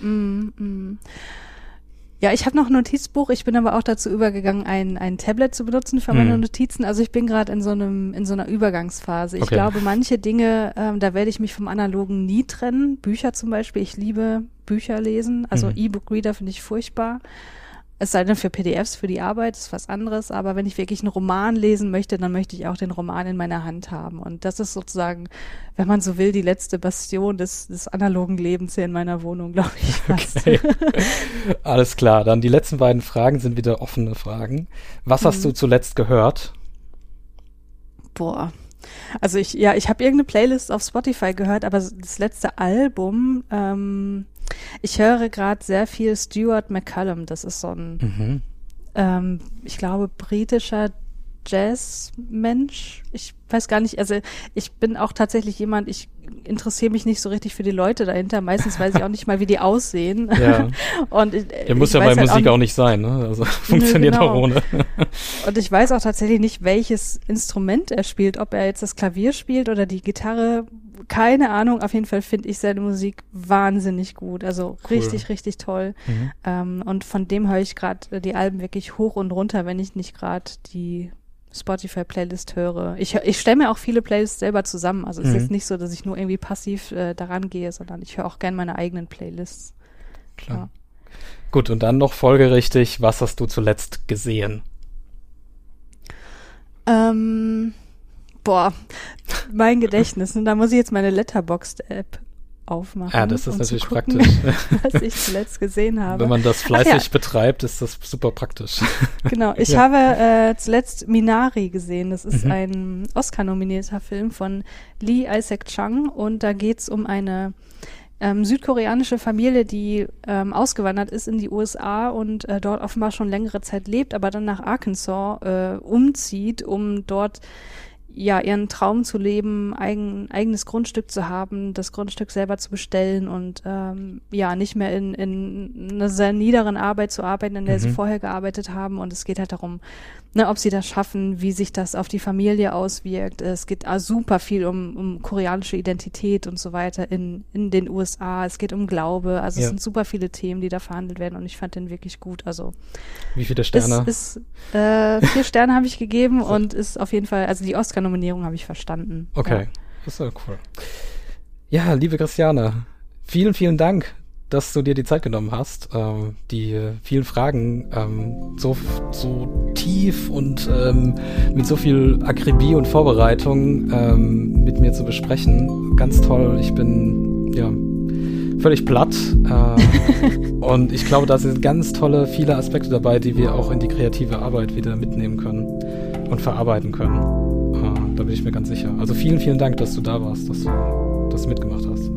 Mm, mm. Ja, ich habe noch ein Notizbuch. Ich bin aber auch dazu übergegangen, ein, ein Tablet zu benutzen für meine hm. Notizen. Also ich bin gerade in so einem in so einer Übergangsphase. Ich okay. glaube, manche Dinge, ähm, da werde ich mich vom Analogen nie trennen. Bücher zum Beispiel. Ich liebe Bücher lesen. Also hm. E-Book-Reader finde ich furchtbar. Es sei denn für PDFs, für die Arbeit, ist was anderes. Aber wenn ich wirklich einen Roman lesen möchte, dann möchte ich auch den Roman in meiner Hand haben. Und das ist sozusagen, wenn man so will, die letzte Bastion des, des analogen Lebens hier in meiner Wohnung, glaube ich. Okay. Alles klar. Dann die letzten beiden Fragen sind wieder offene Fragen. Was hast hm. du zuletzt gehört? Boah. Also ich, ja, ich habe irgendeine Playlist auf Spotify gehört, aber das letzte Album, ähm, ich höre gerade sehr viel Stuart McCallum. Das ist so ein, mhm. ähm, ich glaube, britischer Jazz-Mensch. Ich weiß gar nicht, also ich bin auch tatsächlich jemand, ich interessiere mich nicht so richtig für die Leute dahinter. Meistens weiß ich auch nicht mal, wie die aussehen. Ja. Und ich, ja, muss ja bei halt Musik auch, auch, nicht sein, ne? Also funktioniert genau. auch ohne. Und ich weiß auch tatsächlich nicht, welches Instrument er spielt, ob er jetzt das Klavier spielt oder die Gitarre. Keine Ahnung. Auf jeden Fall finde ich seine Musik wahnsinnig gut. Also cool. richtig, richtig toll. Mhm. Ähm, und von dem höre ich gerade die Alben wirklich hoch und runter, wenn ich nicht gerade die Spotify-Playlist höre. Ich, ich stelle mir auch viele Playlists selber zusammen. Also es mhm. ist jetzt nicht so, dass ich nur irgendwie passiv äh, daran gehe, sondern ich höre auch gerne meine eigenen Playlists. Klar. Ja. Gut, und dann noch folgerichtig, was hast du zuletzt gesehen? Ähm, boah, mein Gedächtnis. Und da muss ich jetzt meine Letterboxd-App aufmachen. Ja, das ist natürlich gucken, praktisch. was ich zuletzt gesehen habe. Wenn man das fleißig ja. betreibt, ist das super praktisch. Genau, ich ja. habe äh, zuletzt Minari gesehen. Das ist mhm. ein Oscar-nominierter Film von Lee Isaac Chung und da geht es um eine ähm, südkoreanische Familie, die ähm, ausgewandert ist in die USA und äh, dort offenbar schon längere Zeit lebt, aber dann nach Arkansas äh, umzieht, um dort ja, ihren Traum zu leben, eigen, eigenes Grundstück zu haben, das Grundstück selber zu bestellen und ähm, ja, nicht mehr in, in einer sehr niederen Arbeit zu arbeiten, in der mhm. sie vorher gearbeitet haben. Und es geht halt darum, ne, ob sie das schaffen, wie sich das auf die Familie auswirkt. Es geht ah, super viel um, um koreanische Identität und so weiter in, in den USA. Es geht um Glaube. Also ja. es sind super viele Themen, die da verhandelt werden und ich fand den wirklich gut. Also wie viele Sterne? Ist, ist, äh, vier Sterne habe ich gegeben und ist auf jeden Fall, also die Oscar-Nominierung habe ich verstanden. Okay, ja. das ist ja cool. Ja, liebe Christiane, vielen, vielen Dank dass du dir die Zeit genommen hast, ähm, die vielen Fragen ähm, so, so tief und ähm, mit so viel Akribie und Vorbereitung ähm, mit mir zu besprechen. Ganz toll. Ich bin ja völlig platt. Äh, und ich glaube, da sind ganz tolle, viele Aspekte dabei, die wir auch in die kreative Arbeit wieder mitnehmen können und verarbeiten können. Da bin ich mir ganz sicher. Also vielen, vielen Dank, dass du da warst, dass du das mitgemacht hast.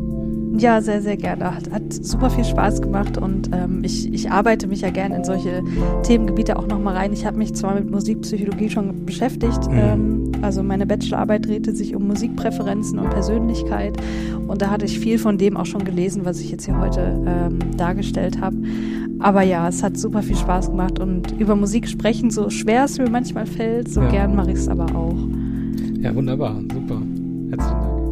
Ja, sehr, sehr gerne. Hat, hat super viel Spaß gemacht und ähm, ich, ich arbeite mich ja gerne in solche Themengebiete auch nochmal rein. Ich habe mich zwar mit Musikpsychologie schon beschäftigt, mhm. ähm, also meine Bachelorarbeit drehte sich um Musikpräferenzen und Persönlichkeit und da hatte ich viel von dem auch schon gelesen, was ich jetzt hier heute ähm, dargestellt habe. Aber ja, es hat super viel Spaß gemacht und über Musik sprechen, so schwer es mir manchmal fällt, so ja. gern mache ich es aber auch. Ja, wunderbar, super. Herzlichen Dank.